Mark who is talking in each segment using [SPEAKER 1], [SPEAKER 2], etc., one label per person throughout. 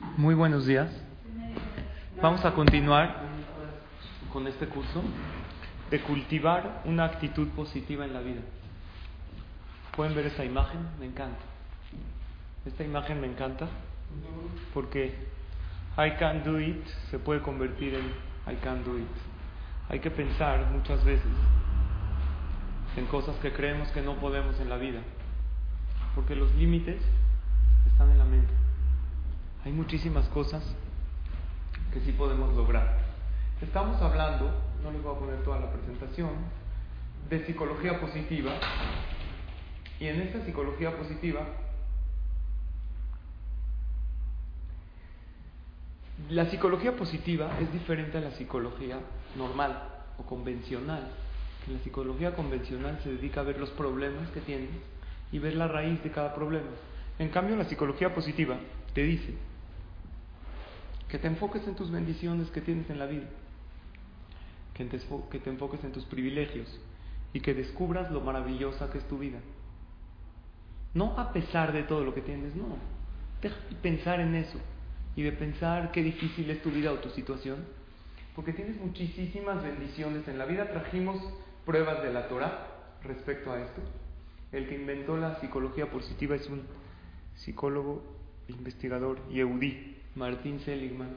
[SPEAKER 1] Muy buenos días. Vamos a continuar con este curso de cultivar una actitud positiva en la vida. ¿Pueden ver esta imagen? Me encanta. Esta imagen me encanta porque I can do it se puede convertir en I can do it. Hay que pensar muchas veces en cosas que creemos que no podemos en la vida, porque los límites están en la mente. Hay muchísimas cosas que sí podemos lograr. Estamos hablando, no les voy a poner toda la presentación, de psicología positiva. Y en esta psicología positiva, la psicología positiva es diferente a la psicología normal o convencional. En la psicología convencional se dedica a ver los problemas que tienes y ver la raíz de cada problema. En cambio, la psicología positiva te dice, que te enfoques en tus bendiciones que tienes en la vida, que te, que te enfoques en tus privilegios y que descubras lo maravillosa que es tu vida. No a pesar de todo lo que tienes, no. Deja de pensar en eso y de pensar qué difícil es tu vida o tu situación, porque tienes muchísimas bendiciones en la vida. Trajimos pruebas de la Torah respecto a esto. El que inventó la psicología positiva es un psicólogo, investigador, Yehudi, Martín Seligman.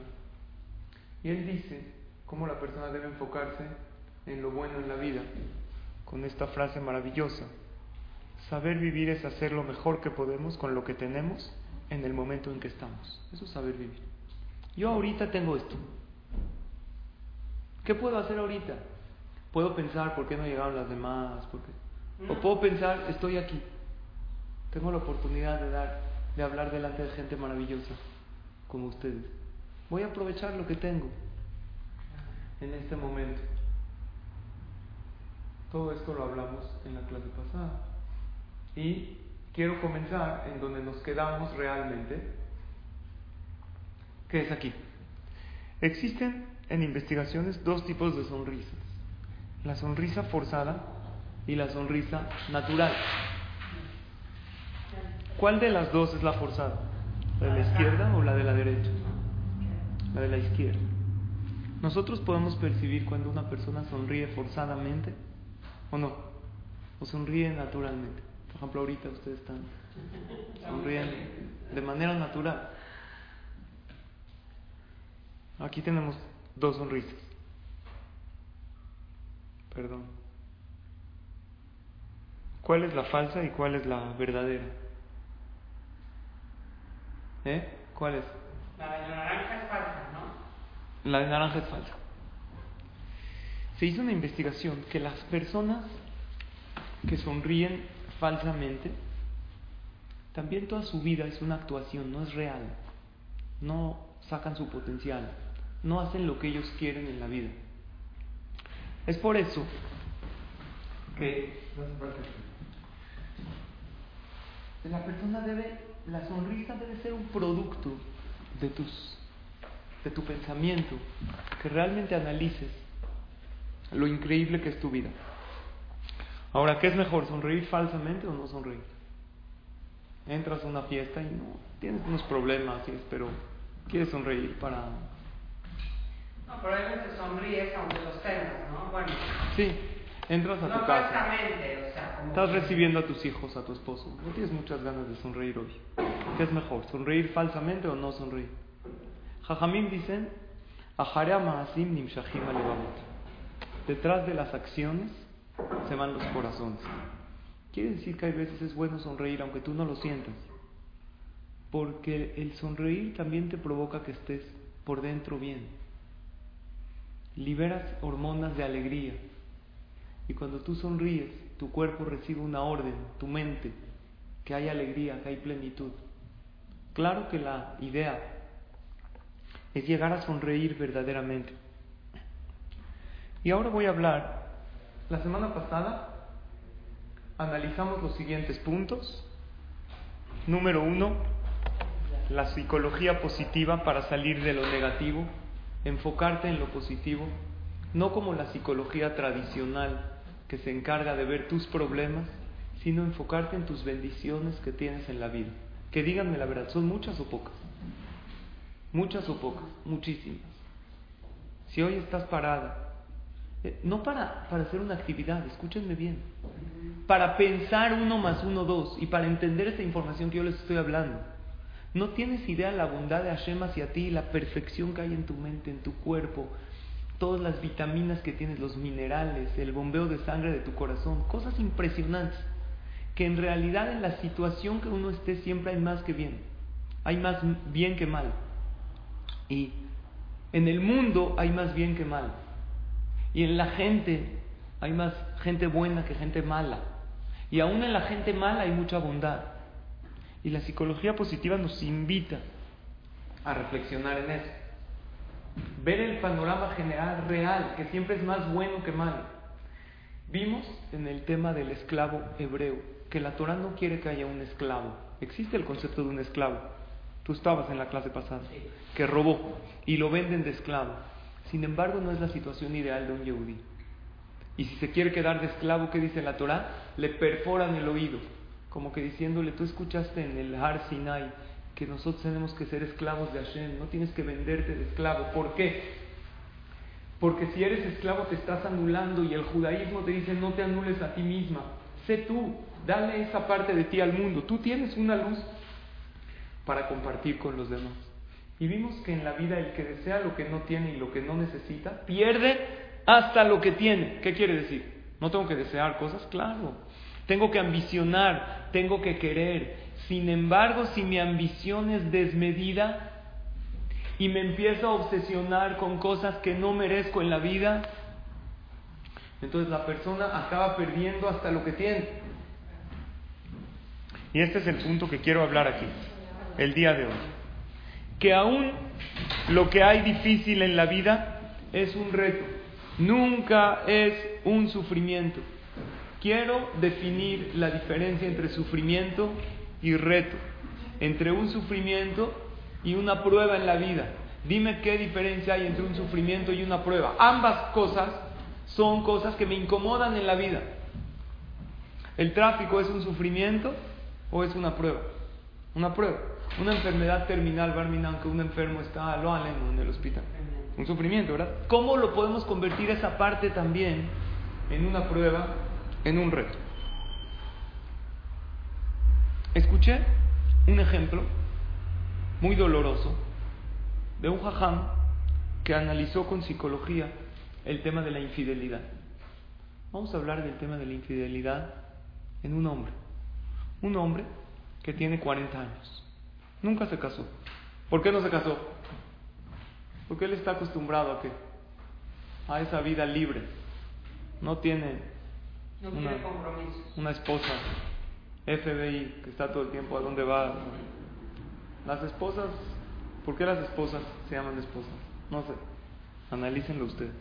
[SPEAKER 1] Y él dice cómo la persona debe enfocarse en lo bueno en la vida, con esta frase maravillosa. Saber vivir es hacer lo mejor que podemos con lo que tenemos en el momento en que estamos. Eso es saber vivir. Yo ahorita tengo esto. ¿Qué puedo hacer ahorita? Puedo pensar por qué no llegaron las demás, o puedo pensar estoy aquí. Tengo la oportunidad de dar, de hablar delante de gente maravillosa como ustedes. Voy a aprovechar lo que tengo en este momento. Todo esto lo hablamos en la clase pasada. Y quiero comenzar en donde nos quedamos realmente, que es aquí. Existen en investigaciones dos tipos de sonrisas. La sonrisa forzada y la sonrisa natural. ¿Cuál de las dos es la forzada? ¿La de la izquierda o la de la derecha? La de la izquierda. Nosotros podemos percibir cuando una persona sonríe forzadamente o no, o sonríe naturalmente. Por ejemplo, ahorita ustedes están sonriendo de manera natural. Aquí tenemos dos sonrisas. Perdón. ¿Cuál es la falsa y cuál es la verdadera? ¿Eh? ¿Cuál es?
[SPEAKER 2] La de la naranja es falsa, ¿no?
[SPEAKER 1] La de naranja es falsa. Se hizo una investigación que las personas que sonríen falsamente, también toda su vida es una actuación, no es real. No sacan su potencial, no hacen lo que ellos quieren en la vida. Es por eso que la persona debe la sonrisa debe ser un producto de, tus, de tu pensamiento, que realmente analices lo increíble que es tu vida. Ahora, ¿qué es mejor, sonreír falsamente o no sonreír? Entras a una fiesta y no tienes unos problemas, pero quieres sonreír para...
[SPEAKER 2] No, pero veces sonríes aunque los tengas, ¿no? Bueno.
[SPEAKER 1] Sí, entras a tu
[SPEAKER 2] no
[SPEAKER 1] casa.
[SPEAKER 2] o sea, como
[SPEAKER 1] Estás recibiendo a tus hijos, a tu esposo. No tienes muchas ganas de sonreír hoy. ¿Qué es mejor, sonreír falsamente o no sonreír? Jajamim dicen, "Aharea ma'asim nimshachim alevavot". Detrás de las acciones se van los corazones. Quiere decir que hay veces es bueno sonreír aunque tú no lo sientas. Porque el sonreír también te provoca que estés por dentro bien. Liberas hormonas de alegría. Y cuando tú sonríes, tu cuerpo recibe una orden, tu mente, que hay alegría, que hay plenitud. Claro que la idea es llegar a sonreír verdaderamente. Y ahora voy a hablar. La semana pasada analizamos los siguientes puntos. Número uno, la psicología positiva para salir de lo negativo, enfocarte en lo positivo, no como la psicología tradicional que se encarga de ver tus problemas, sino enfocarte en tus bendiciones que tienes en la vida. Que díganme la verdad, ¿son muchas o pocas? Muchas o pocas, muchísimas. Si hoy estás parada, eh, no para, para hacer una actividad, escúchenme bien, para pensar uno más uno, dos, y para entender esta información que yo les estoy hablando. No tienes idea de la bondad de Hashem hacia ti, la perfección que hay en tu mente, en tu cuerpo, todas las vitaminas que tienes, los minerales, el bombeo de sangre de tu corazón, cosas impresionantes, que en realidad en la situación que uno esté siempre hay más que bien, hay más bien que mal. Y en el mundo hay más bien que mal. Y en la gente hay más gente buena que gente mala. Y aún en la gente mala hay mucha bondad. Y la psicología positiva nos invita a reflexionar en eso. Ver el panorama general, real, que siempre es más bueno que malo. Vimos en el tema del esclavo hebreo que la Torah no quiere que haya un esclavo. Existe el concepto de un esclavo. Tú estabas en la clase pasada. Que robó y lo venden de esclavo. Sin embargo, no es la situación ideal de un yehudí. Y si se quiere quedar de esclavo, ¿qué dice la Torah? Le perforan el oído. Como que diciéndole, tú escuchaste en el Har Sinai que nosotros tenemos que ser esclavos de Hashem, no tienes que venderte de esclavo. ¿Por qué? Porque si eres esclavo te estás anulando y el judaísmo te dice no te anules a ti misma, sé tú, dale esa parte de ti al mundo, tú tienes una luz para compartir con los demás. Y vimos que en la vida el que desea lo que no tiene y lo que no necesita, pierde hasta lo que tiene. ¿Qué quiere decir? ¿No tengo que desear cosas? Claro. Tengo que ambicionar, tengo que querer, sin embargo, si mi ambición es desmedida y me empiezo a obsesionar con cosas que no merezco en la vida, entonces la persona acaba perdiendo hasta lo que tiene. Y este es el punto que quiero hablar aquí, el día de hoy. Que aún lo que hay difícil en la vida es un reto, nunca es un sufrimiento. Quiero definir la diferencia entre sufrimiento y reto, entre un sufrimiento y una prueba en la vida. Dime qué diferencia hay entre un sufrimiento y una prueba. Ambas cosas son cosas que me incomodan en la vida. ¿El tráfico es un sufrimiento o es una prueba? Una prueba. Una enfermedad terminal, Barminan, que un enfermo está lo en el hospital. Un sufrimiento, ¿verdad? ¿Cómo lo podemos convertir esa parte también en una prueba, en un reto? Escuché un ejemplo muy doloroso de un jajam que analizó con psicología el tema de la infidelidad. Vamos a hablar del tema de la infidelidad en un hombre. Un hombre que tiene 40 años. Nunca se casó. ¿Por qué no se casó? Porque él está acostumbrado a que a esa vida libre. No tiene una, una esposa FBI, que está todo el tiempo a dónde va. Las esposas, ¿por qué las esposas se llaman esposas? No sé, analícenlo ustedes.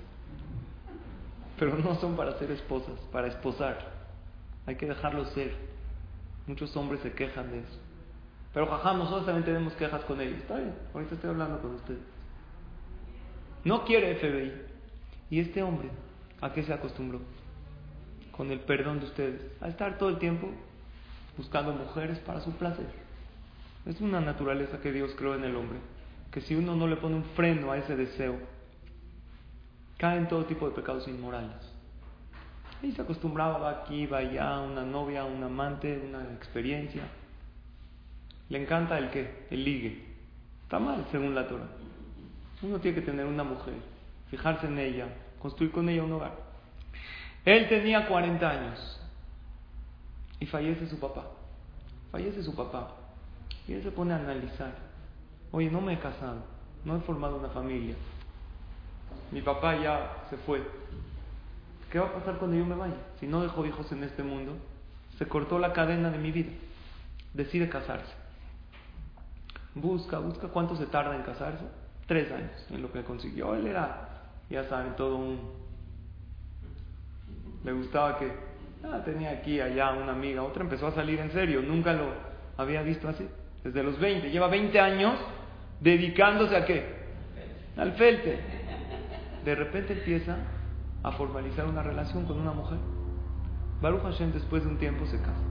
[SPEAKER 1] Pero no son para ser esposas, para esposar. Hay que dejarlo ser. Muchos hombres se quejan de eso. Pero jajam, nosotros también tenemos quejas con ellos. Está bien, ahorita estoy hablando con ustedes. No quiere FBI. Y este hombre, ¿a qué se acostumbró? Con el perdón de ustedes. A estar todo el tiempo buscando mujeres para su placer. Es una naturaleza que Dios creó en el hombre, que si uno no le pone un freno a ese deseo, cae en todo tipo de pecados inmorales. Y se acostumbraba, va aquí, va allá, una novia, un amante, una experiencia. Le encanta el qué, el ligue. Está mal, según la Torah. Uno tiene que tener una mujer, fijarse en ella, construir con ella un hogar. Él tenía 40 años y fallece su papá. Fallece su papá. Y él se pone a analizar. Oye, no me he casado, no he formado una familia. Mi papá ya se fue. ¿Qué va a pasar cuando yo me vaya? Si no dejo hijos en este mundo, se cortó la cadena de mi vida. Decide casarse. Busca, busca. ¿Cuánto se tarda en casarse? Tres años en lo que consiguió. Él era, ya saben, todo un... Le gustaba que ah, tenía aquí, allá una amiga. Otra empezó a salir en serio. Nunca lo había visto así. Desde los 20. Lleva 20 años dedicándose a qué? Al felte. De repente empieza a formalizar una relación con una mujer. Baruch Hashem después de un tiempo se casa.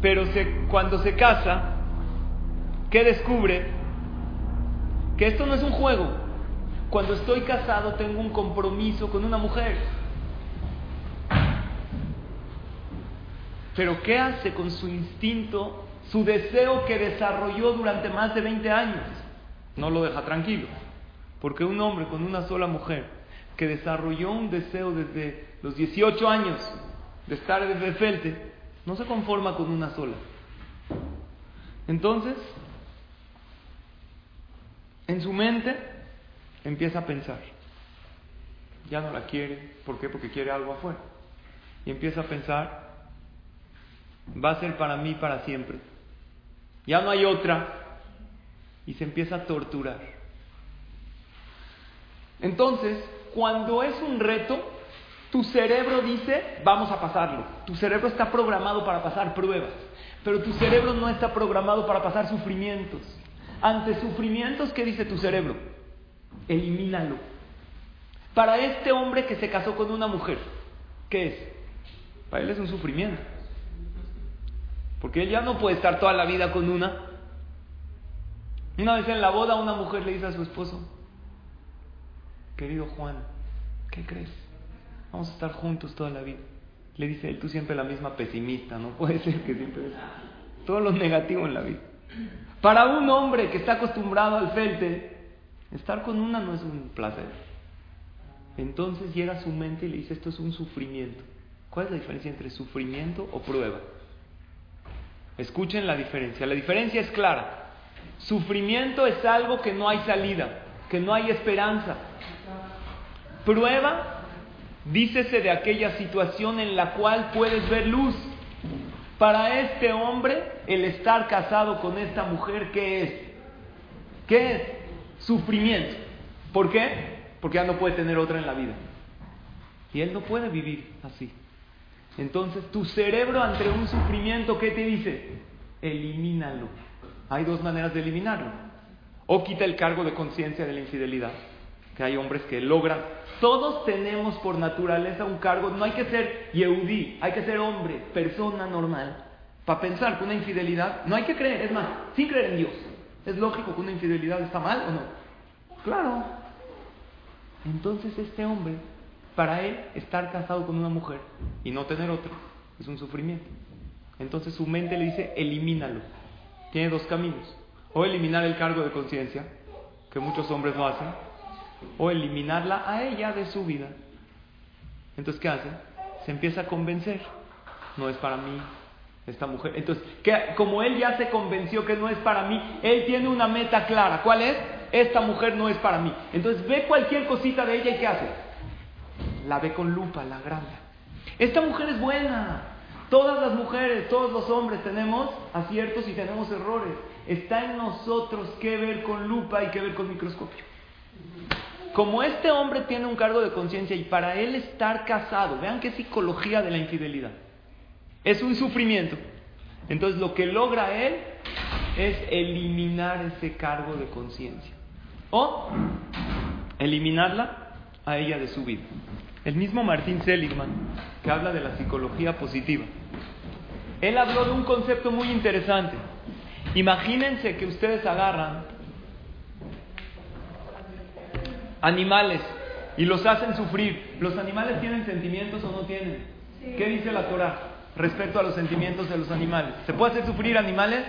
[SPEAKER 1] Pero cuando se casa, ¿qué descubre? Que esto no es un juego. Cuando estoy casado tengo un compromiso con una mujer. Pero ¿qué hace con su instinto, su deseo que desarrolló durante más de 20 años? No lo deja tranquilo. Porque un hombre con una sola mujer que desarrolló un deseo desde los 18 años de estar desde Felte, no se conforma con una sola. Entonces, en su mente empieza a pensar, ya no la quiere, ¿por qué? Porque quiere algo afuera. Y empieza a pensar, va a ser para mí para siempre. Ya no hay otra. Y se empieza a torturar. Entonces, cuando es un reto, tu cerebro dice, vamos a pasarlo. Tu cerebro está programado para pasar pruebas, pero tu cerebro no está programado para pasar sufrimientos. Ante sufrimientos, ¿qué dice tu cerebro? Elimínalo. Para este hombre que se casó con una mujer, ¿qué es? Para él es un sufrimiento. Porque él ya no puede estar toda la vida con una. Una vez en la boda una mujer le dice a su esposo, querido Juan, ¿qué crees? Vamos a estar juntos toda la vida. Le dice él, tú siempre la misma pesimista, no puede ser que siempre es todo lo negativo en la vida. Para un hombre que está acostumbrado al felte, estar con una no es un placer. Entonces llega a su mente y le dice, esto es un sufrimiento. ¿Cuál es la diferencia entre sufrimiento o prueba? Escuchen la diferencia. La diferencia es clara. Sufrimiento es algo que no hay salida, que no hay esperanza. Prueba Dícese de aquella situación en la cual puedes ver luz. Para este hombre, el estar casado con esta mujer, ¿qué es? ¿Qué es? Sufrimiento. ¿Por qué? Porque ya no puede tener otra en la vida. Y él no puede vivir así. Entonces, tu cerebro ante un sufrimiento, ¿qué te dice? Elimínalo. Hay dos maneras de eliminarlo. O quita el cargo de conciencia de la infidelidad, que hay hombres que logran todos tenemos por naturaleza un cargo, no hay que ser Yehudi, hay que ser hombre, persona normal, para pensar que una infidelidad, no hay que creer, es más, sin creer en Dios. ¿Es lógico que una infidelidad está mal o no? Claro. Entonces este hombre, para él, estar casado con una mujer y no tener otra, es un sufrimiento. Entonces su mente le dice, elimínalo. Tiene dos caminos. O eliminar el cargo de conciencia, que muchos hombres no hacen, o eliminarla a ella de su vida. Entonces, ¿qué hace? Se empieza a convencer. No es para mí esta mujer. Entonces, como él ya se convenció que no es para mí, él tiene una meta clara. ¿Cuál es? Esta mujer no es para mí. Entonces, ve cualquier cosita de ella y ¿qué hace? La ve con lupa, la agranda. Esta mujer es buena. Todas las mujeres, todos los hombres tenemos aciertos y tenemos errores. Está en nosotros que ver con lupa y que ver con microscopio. Como este hombre tiene un cargo de conciencia y para él estar casado, vean qué psicología de la infidelidad, es un sufrimiento. Entonces lo que logra él es eliminar ese cargo de conciencia o eliminarla a ella de su vida. El mismo Martín Seligman, que habla de la psicología positiva, él habló de un concepto muy interesante. Imagínense que ustedes agarran animales y los hacen sufrir. ¿Los animales tienen sentimientos o no tienen? ¿Qué dice la Torah respecto a los sentimientos de los animales? ¿Se puede hacer sufrir animales?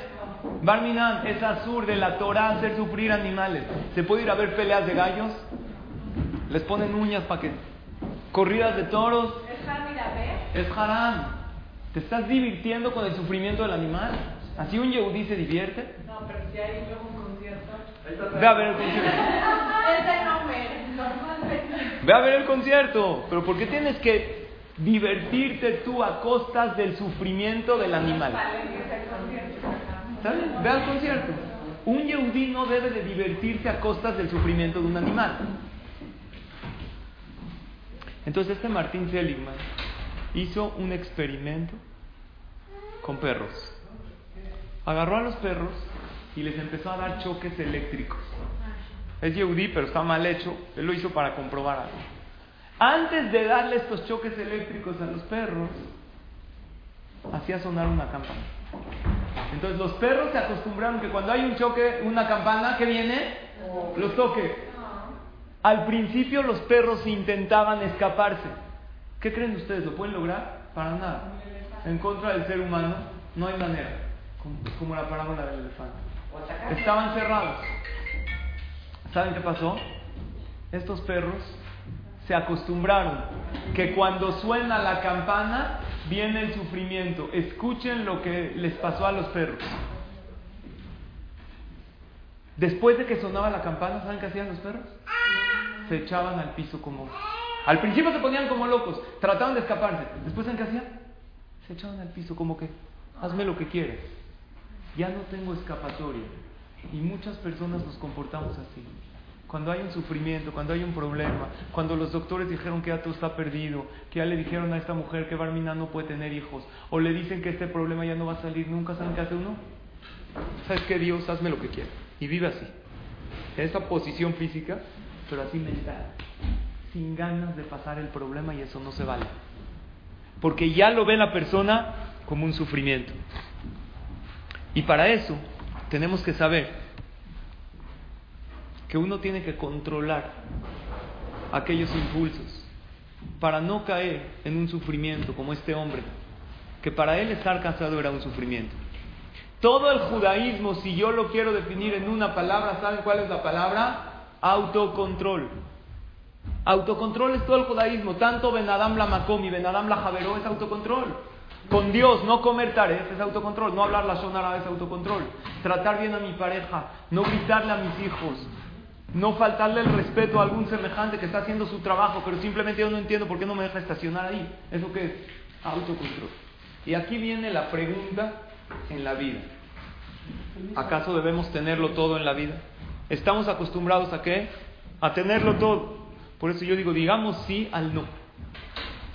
[SPEAKER 1] Barminan, es azur de la Torah hacer sufrir animales. ¿Se puede ir a ver peleas de gallos? Les ponen uñas para que... Corridas de toros. Es haram. ¿Te estás divirtiendo con el sufrimiento del animal? ¿Así un yehudí se divierte?
[SPEAKER 2] No, pero si hay luego un concierto.
[SPEAKER 1] Ve a ver el concierto. Ve a ver el concierto, pero ¿por qué tienes que divertirte tú a costas del sufrimiento del animal? Ve al concierto. Un Yehudí no debe de divertirse a costas del sufrimiento de un animal. Entonces este Martín Seligman hizo un experimento con perros. Agarró a los perros y les empezó a dar choques eléctricos. Es Yehudí, pero está mal hecho. Él lo hizo para comprobar algo. Antes de darle estos choques eléctricos a los perros, hacía sonar una campana. Entonces los perros se acostumbraron que cuando hay un choque, una campana, ¿qué viene? Los toques. Al principio los perros intentaban escaparse. ¿Qué creen ustedes? ¿Lo pueden lograr? Para nada. En contra del ser humano no hay manera. Como la parábola del elefante. Estaban cerrados. ¿Saben qué pasó? Estos perros se acostumbraron que cuando suena la campana viene el sufrimiento. Escuchen lo que les pasó a los perros. Después de que sonaba la campana, ¿saben qué hacían los perros? Se echaban al piso como... Al principio se ponían como locos, trataban de escaparse. Después, ¿saben qué hacían? Se echaban al piso como que, hazme lo que quieres. Ya no tengo escapatoria. Y muchas personas nos comportamos así. Cuando hay un sufrimiento, cuando hay un problema, cuando los doctores dijeron que ya todo está perdido, que ya le dijeron a esta mujer que Barmina no puede tener hijos, o le dicen que este problema ya no va a salir nunca, ¿saben qué hace uno? ¿Sabes qué, Dios? Hazme lo que quieras. Y vive así. En esa posición física, pero así mental. Sin ganas de pasar el problema y eso no se vale. Porque ya lo ve la persona como un sufrimiento. Y para eso tenemos que saber que uno tiene que controlar aquellos impulsos para no caer en un sufrimiento como este hombre, que para él estar casado era un sufrimiento. Todo el judaísmo, si yo lo quiero definir en una palabra, ¿saben cuál es la palabra? Autocontrol. Autocontrol es todo el judaísmo, tanto Benadam la Makom y Benadam la Javeró es autocontrol. Con Dios, no comer tareas es autocontrol, no hablar la sonara es autocontrol. Tratar bien a mi pareja, no gritarle a mis hijos, no faltarle el respeto a algún semejante que está haciendo su trabajo, pero simplemente yo no entiendo por qué no me deja estacionar ahí. ¿Eso qué es? Autocontrol. Y aquí viene la pregunta en la vida. ¿Acaso debemos tenerlo todo en la vida? ¿Estamos acostumbrados a qué? A tenerlo todo. Por eso yo digo, digamos sí al no.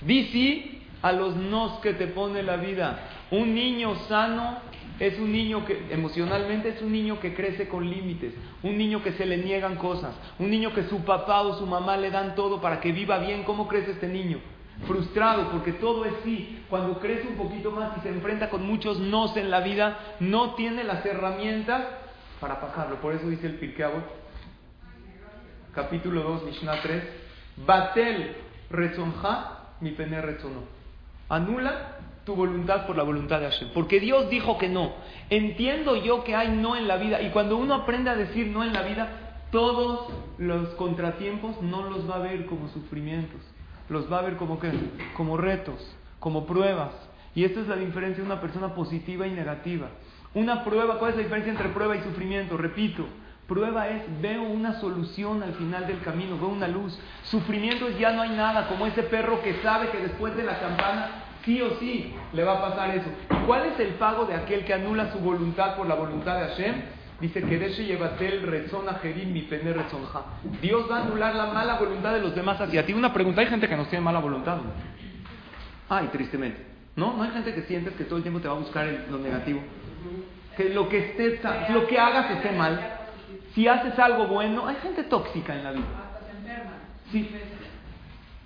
[SPEAKER 1] Di sí a los nos que te pone la vida. Un niño sano es un niño que emocionalmente es un niño que crece con límites, un niño que se le niegan cosas, un niño que su papá o su mamá le dan todo para que viva bien. ¿Cómo crece este niño? Frustrado porque todo es sí. Cuando crece un poquito más y se enfrenta con muchos nos en la vida, no tiene las herramientas para pasarlo. Por eso dice el Pirkei capítulo 2, Mishnah 3, Batel rezonja mi pene rezono. Anula tu voluntad por la voluntad de Hashem. Porque Dios dijo que no. Entiendo yo que hay no en la vida. Y cuando uno aprende a decir no en la vida, todos los contratiempos no los va a ver como sufrimientos. Los va a ver como ¿qué? Como retos, como pruebas. Y esta es la diferencia de una persona positiva y negativa. Una prueba, ¿cuál es la diferencia entre prueba y sufrimiento? Repito, prueba es veo una solución al final del camino, veo una luz. Sufrimiento es ya no hay nada, como ese perro que sabe que después de la campana sí o sí le va a pasar eso. ¿Cuál es el pago de aquel que anula su voluntad por la voluntad de Hashem? Dice que llevatel rezón a mi pene rezonja. Dios va a anular la mala voluntad de los demás hacia ti. Una pregunta, hay gente que nos tiene mala voluntad. Ay, tristemente. ¿No? No hay gente que sientes que todo el tiempo te va a buscar lo negativo. Que lo que esté, lo que hagas esté mal. Si haces algo bueno, hay gente tóxica en la vida. Sí.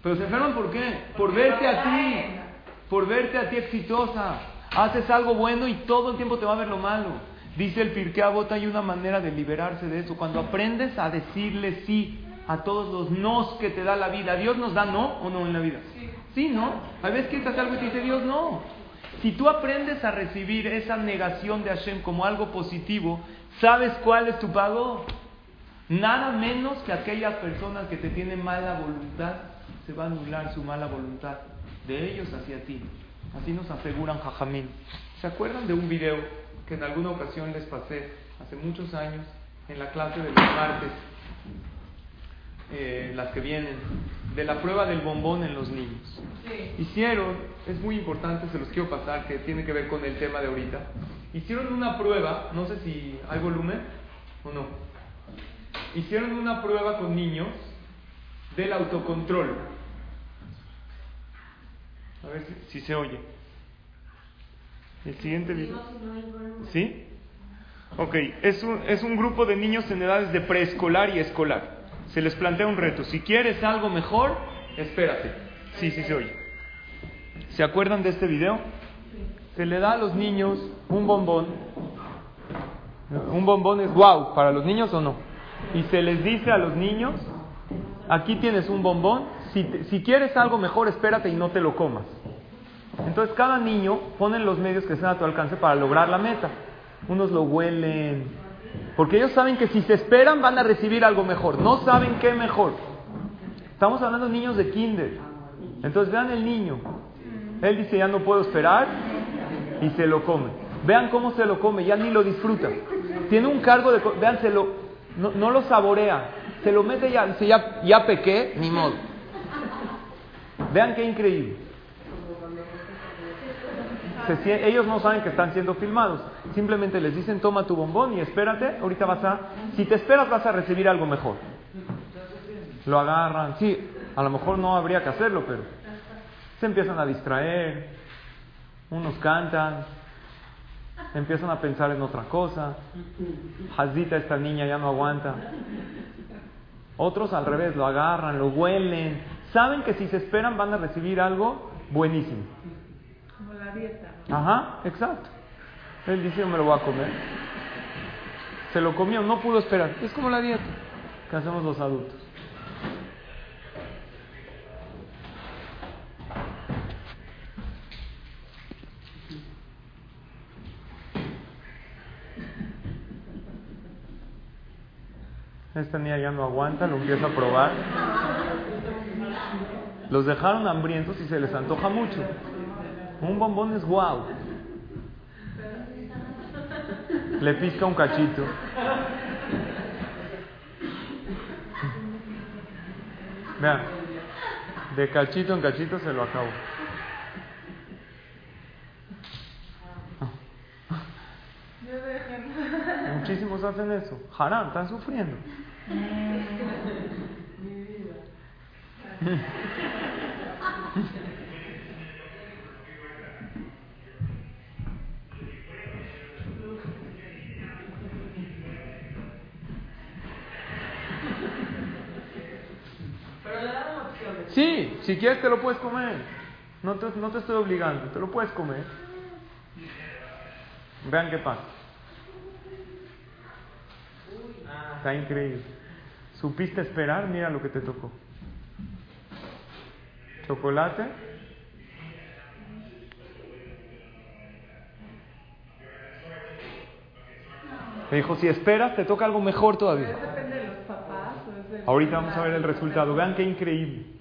[SPEAKER 1] Pero se enferman por qué? Por verte a ti por verte a ti exitosa. Haces algo bueno y todo el tiempo te va a ver lo malo. Dice el Pirkei hay una manera de liberarse de eso. Cuando aprendes a decirle sí a todos los nos que te da la vida. ¿Dios nos da no o no en la vida? Sí, ¿no? A veces que estás algo y te dice Dios no. Si tú aprendes a recibir esa negación de Hashem como algo positivo, ¿sabes cuál es tu pago? Nada menos que aquellas personas que te tienen mala voluntad, se va a anular su mala voluntad de ellos hacia ti. Así nos aseguran Jajamín. ¿Se acuerdan de un video que en alguna ocasión les pasé hace muchos años en la clase de los martes, eh, las que vienen, de la prueba del bombón en los niños? Hicieron, es muy importante, se los quiero pasar, que tiene que ver con el tema de ahorita. Hicieron una prueba, no sé si hay volumen, ¿O no? Hicieron una prueba con niños del autocontrol. A ver si, si se oye. El siguiente video. ¿Sí? Ok, es un, es un grupo de niños en edades de preescolar y escolar. Se les plantea un reto. Si quieres algo mejor, espérate. Sí, sí se oye. ¿Se acuerdan de este video? Se le da a los niños un bombón. Un bombón es wow, para los niños o no. Y se les dice a los niños, aquí tienes un bombón, si, quieres algo mejor, espérate y no te lo comas. Entonces cada niño pone los medios que estén a tu alcance para lograr la meta. Unos lo huelen, porque ellos saben que si se esperan van a recibir algo mejor. No saben qué mejor. Estamos hablando de niños de kinder. Entonces vean el niño. Él dice ya no puedo esperar y se lo come. Vean cómo se lo come, ya ni lo disfruta. Tiene un cargo de... Vean, se lo, no, no lo saborea. Se lo mete ya, dice ya, ya pequé, ni modo. Vean qué increíble ellos no saben que están siendo filmados. Simplemente les dicen, toma tu bombón y espérate, ahorita vas a... Si te esperas vas a recibir algo mejor. Lo agarran. Sí, a lo mejor no habría que hacerlo, pero se empiezan a distraer. Unos cantan. Empiezan a pensar en otra cosa. Hazita, esta niña ya no aguanta. Otros al revés, lo agarran, lo huelen. Saben que si se esperan van a recibir algo buenísimo.
[SPEAKER 2] Como la dieta.
[SPEAKER 1] Ajá, exacto. Él dice, yo me lo voy a comer. Se lo comió, no pudo esperar. Es como la dieta que hacemos los adultos. Esta niña ya no aguanta, lo empieza a probar. Los dejaron hambrientos y se les antoja mucho. Un bombón es guau. Le pisca un cachito. Vean, de cachito en cachito se lo acabo. Muchísimos hacen eso. Haram, están sufriendo. quieres te lo puedes comer. No te, no te estoy obligando, te lo puedes comer. Vean qué pasa. Está increíble. Supiste esperar, mira lo que te tocó. Chocolate. Me dijo, si esperas, te toca algo mejor todavía.
[SPEAKER 2] Papás.
[SPEAKER 1] Ahorita vamos a ver el resultado. Vean qué increíble.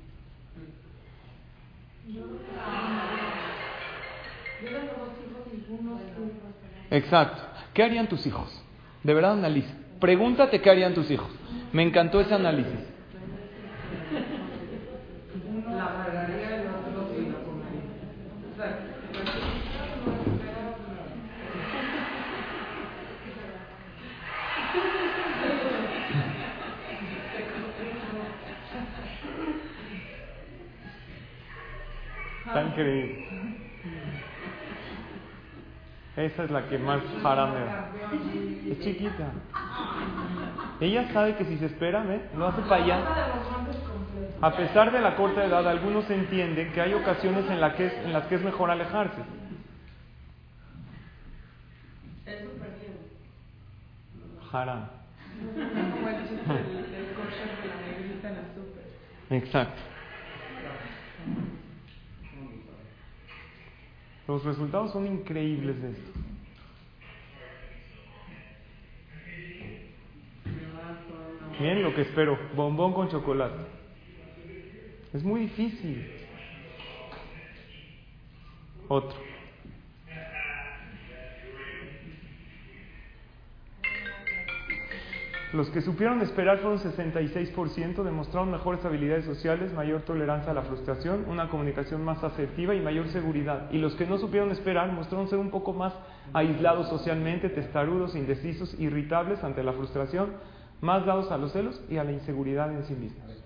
[SPEAKER 1] Exacto. ¿Qué harían tus hijos? De verdad analiza. Pregúntate qué harían tus hijos. Me encantó ese análisis. Está increíble. Esa es la que más haram Es chiquita. Ella sabe que si se espera, ¿eh? lo hace para allá. A pesar de la corta edad, algunos entienden que hay ocasiones en, la que es, en las que es mejor alejarse. Haram. Exacto. Los resultados son increíbles de esto. Miren lo que espero, bombón con chocolate. Es muy difícil. Otro. Los que supieron esperar fueron 66%, demostraron mejores habilidades sociales, mayor tolerancia a la frustración, una comunicación más asertiva y mayor seguridad. Y los que no supieron esperar mostraron ser un poco más aislados socialmente, testarudos, indecisos, irritables ante la frustración, más dados a los celos y a la inseguridad en sí mismos.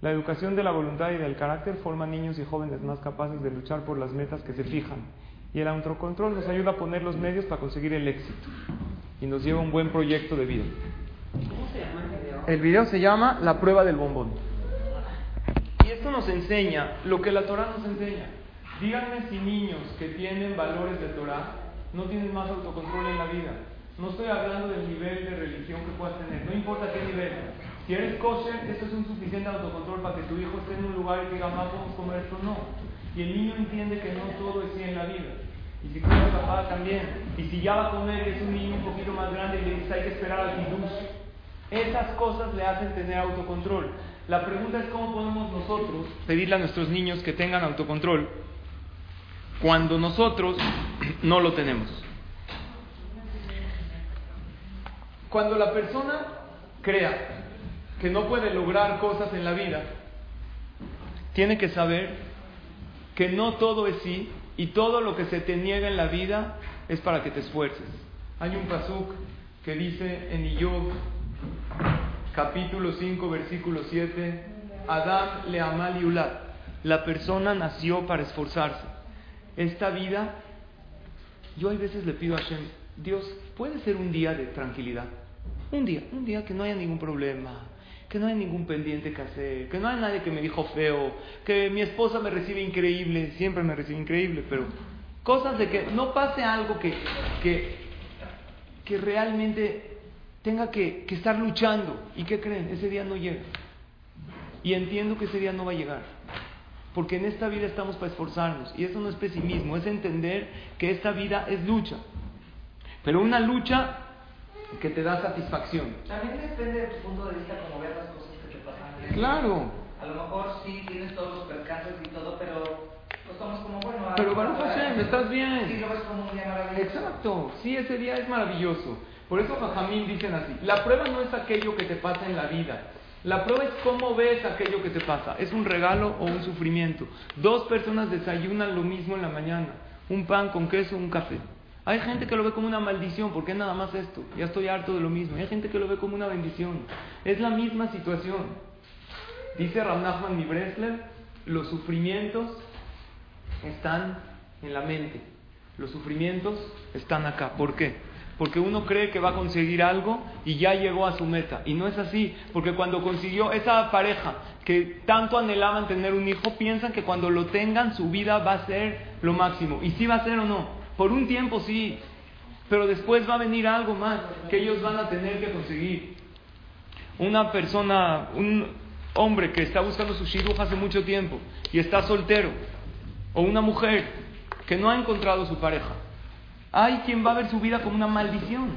[SPEAKER 1] La educación de la voluntad y del carácter forma niños y jóvenes más capaces de luchar por las metas que se fijan. Y el autocontrol nos ayuda a poner los medios para conseguir el éxito. Y nos lleva a un buen proyecto de vida.
[SPEAKER 2] ¿Cómo se llama el video?
[SPEAKER 1] Se llama La prueba del bombón. Y esto nos enseña lo que la Torah nos enseña. Díganme si niños que tienen valores de Torah no tienen más autocontrol en la vida. No estoy hablando del nivel de religión que puedas tener, no importa qué nivel. Si eres kosher, eso es un suficiente autocontrol para que tu hijo esté en un lugar y diga, más vamos a comer esto, no. Y el niño entiende que no todo es en la vida. Y si come papá también. Y si ya va a comer es un niño un poquito más grande y le dice, hay que esperar al kiddush. Esas cosas le hacen tener autocontrol. La pregunta es cómo podemos nosotros pedirle a nuestros niños que tengan autocontrol cuando nosotros no lo tenemos. Cuando la persona crea que no puede lograr cosas en la vida, tiene que saber que no todo es sí y todo lo que se te niega en la vida es para que te esfuerces. Hay un pasuk que dice en Iyov, capítulo 5, versículo 7, Adam le amal yulat. La persona nació para esforzarse. Esta vida, yo a veces le pido a Hashem, Dios, ¿puede ser un día de tranquilidad? Un día, un día que no haya ningún problema, que no haya ningún pendiente que hacer, que no haya nadie que me dijo feo, que mi esposa me recibe increíble, siempre me recibe increíble, pero cosas de que no pase algo que, que, que realmente tenga que, que estar luchando. ¿Y qué creen? Ese día no llega. Y entiendo que ese día no va a llegar. Porque en esta vida estamos para esforzarnos. Y eso no es pesimismo, es entender que esta vida es lucha. Pero una lucha que te da satisfacción.
[SPEAKER 2] También depende de tu punto de vista como ver las cosas que te pasan.
[SPEAKER 1] Claro.
[SPEAKER 2] A lo mejor sí tienes todos los percances y todo, pero pues somos como, bueno...
[SPEAKER 1] Pero Baruch Hashem, estás
[SPEAKER 2] Sí,
[SPEAKER 1] bien.
[SPEAKER 2] lo ves como un día maravilloso.
[SPEAKER 1] Exacto. Sí, ese día es maravilloso. Por eso Jajamín dicen así. La prueba no es aquello que te pasa en la vida. La prueba es cómo ves aquello que te pasa. ¿Es un regalo o un sufrimiento? Dos personas desayunan lo mismo en la mañana. Un pan con queso, un café. Hay gente que lo ve como una maldición, porque es nada más esto. Ya estoy harto de lo mismo. Hay gente que lo ve como una bendición. Es la misma situación. Dice Ram Nachman mi Breslev, los sufrimientos están en la mente. Los sufrimientos están acá. ¿Por qué? Porque uno cree que va a conseguir algo y ya llegó a su meta. Y no es así, porque cuando consiguió esa pareja que tanto anhelaban tener un hijo, piensan que cuando lo tengan su vida va a ser lo máximo. ¿Y sí va a ser o no? Por un tiempo sí, pero después va a venir algo más que ellos van a tener que conseguir. Una persona, un hombre que está buscando su shidduch hace mucho tiempo y está soltero, o una mujer que no ha encontrado su pareja. Hay quien va a ver su vida como una maldición.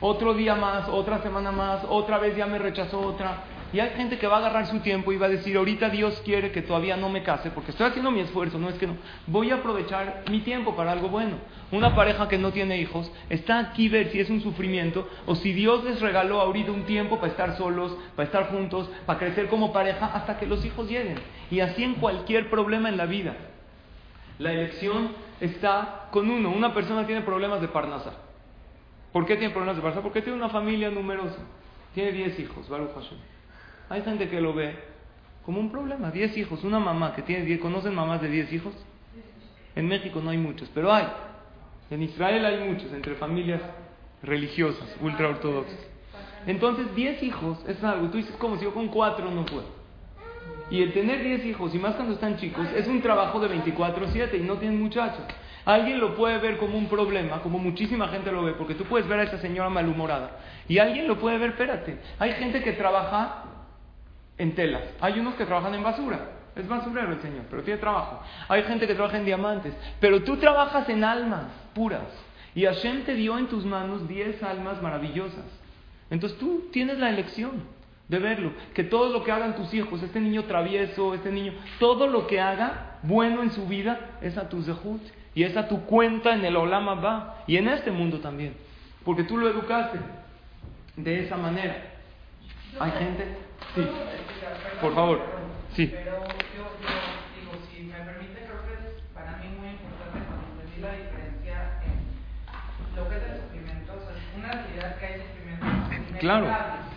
[SPEAKER 1] Otro día más, otra semana más, otra vez ya me rechazó otra. Y hay gente que va a agarrar su tiempo y va a decir, ahorita Dios quiere que todavía no me case, porque estoy haciendo mi esfuerzo, no es que no. Voy a aprovechar mi tiempo para algo bueno. Una pareja que no tiene hijos está aquí ver si es un sufrimiento o si Dios les regaló ahorita un tiempo para estar solos, para estar juntos, para crecer como pareja hasta que los hijos lleguen. Y así en cualquier problema en la vida. La elección está con uno. Una persona tiene problemas de parnasa. ¿Por qué tiene problemas de parnasa? Porque tiene una familia numerosa. Tiene 10 hijos, Baruch Hashem. Hay gente que lo ve como un problema. 10 hijos. Una mamá que tiene 10. ¿Conocen mamás de 10 hijos? En México no hay muchos, pero hay. En Israel hay muchos, entre familias religiosas, ultra ortodoxas. Entonces, 10 hijos es algo. Tú dices, como si yo con 4 no puedo. Y el tener 10 hijos, y más cuando están chicos, es un trabajo de 24/7 y no tienen muchachos. Alguien lo puede ver como un problema, como muchísima gente lo ve, porque tú puedes ver a esa señora malhumorada. Y alguien lo puede ver, espérate, hay gente que trabaja en telas, hay unos que trabajan en basura. Es basurero el señor, pero tiene trabajo. Hay gente que trabaja en diamantes, pero tú trabajas en almas puras. Y Hashem te dio en tus manos 10 almas maravillosas. Entonces tú tienes la elección de verlo. Que todo lo que hagan tus hijos, este niño travieso, este niño, todo lo que haga bueno en su vida es a tu zehut y es a tu cuenta en el Olama va y en este mundo también. Porque tú lo educaste de esa manera. ¿Hay gente? Sí. Por favor. Sí.
[SPEAKER 2] Pero yo, digo, si me permite, creo que es para mí muy importante cuando entendí la diferencia en lo que es el sufrimiento. O sea, una realidad que hay sufrimientos
[SPEAKER 1] Claro.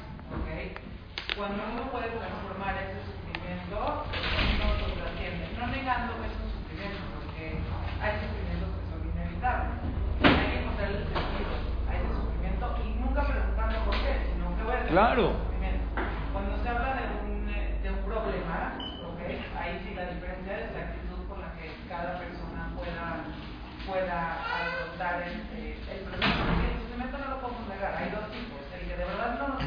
[SPEAKER 2] Cuando uno puede transformar ese sufrimiento, uno lo trasciende. No negando que es un sufrimiento, porque hay sufrimientos que son inevitables. Hay que encontrar el sentido a ese sufrimiento y nunca preguntando por qué, sino qué voy a
[SPEAKER 1] Claro.
[SPEAKER 2] sufrimiento. Cuando se habla de un, de un problema, ¿ok? ahí sí la diferencia es la actitud con la que cada persona pueda, pueda afrontar el, eh, el problema. Porque el sufrimiento no lo podemos negar, hay dos tipos, el que de verdad no nos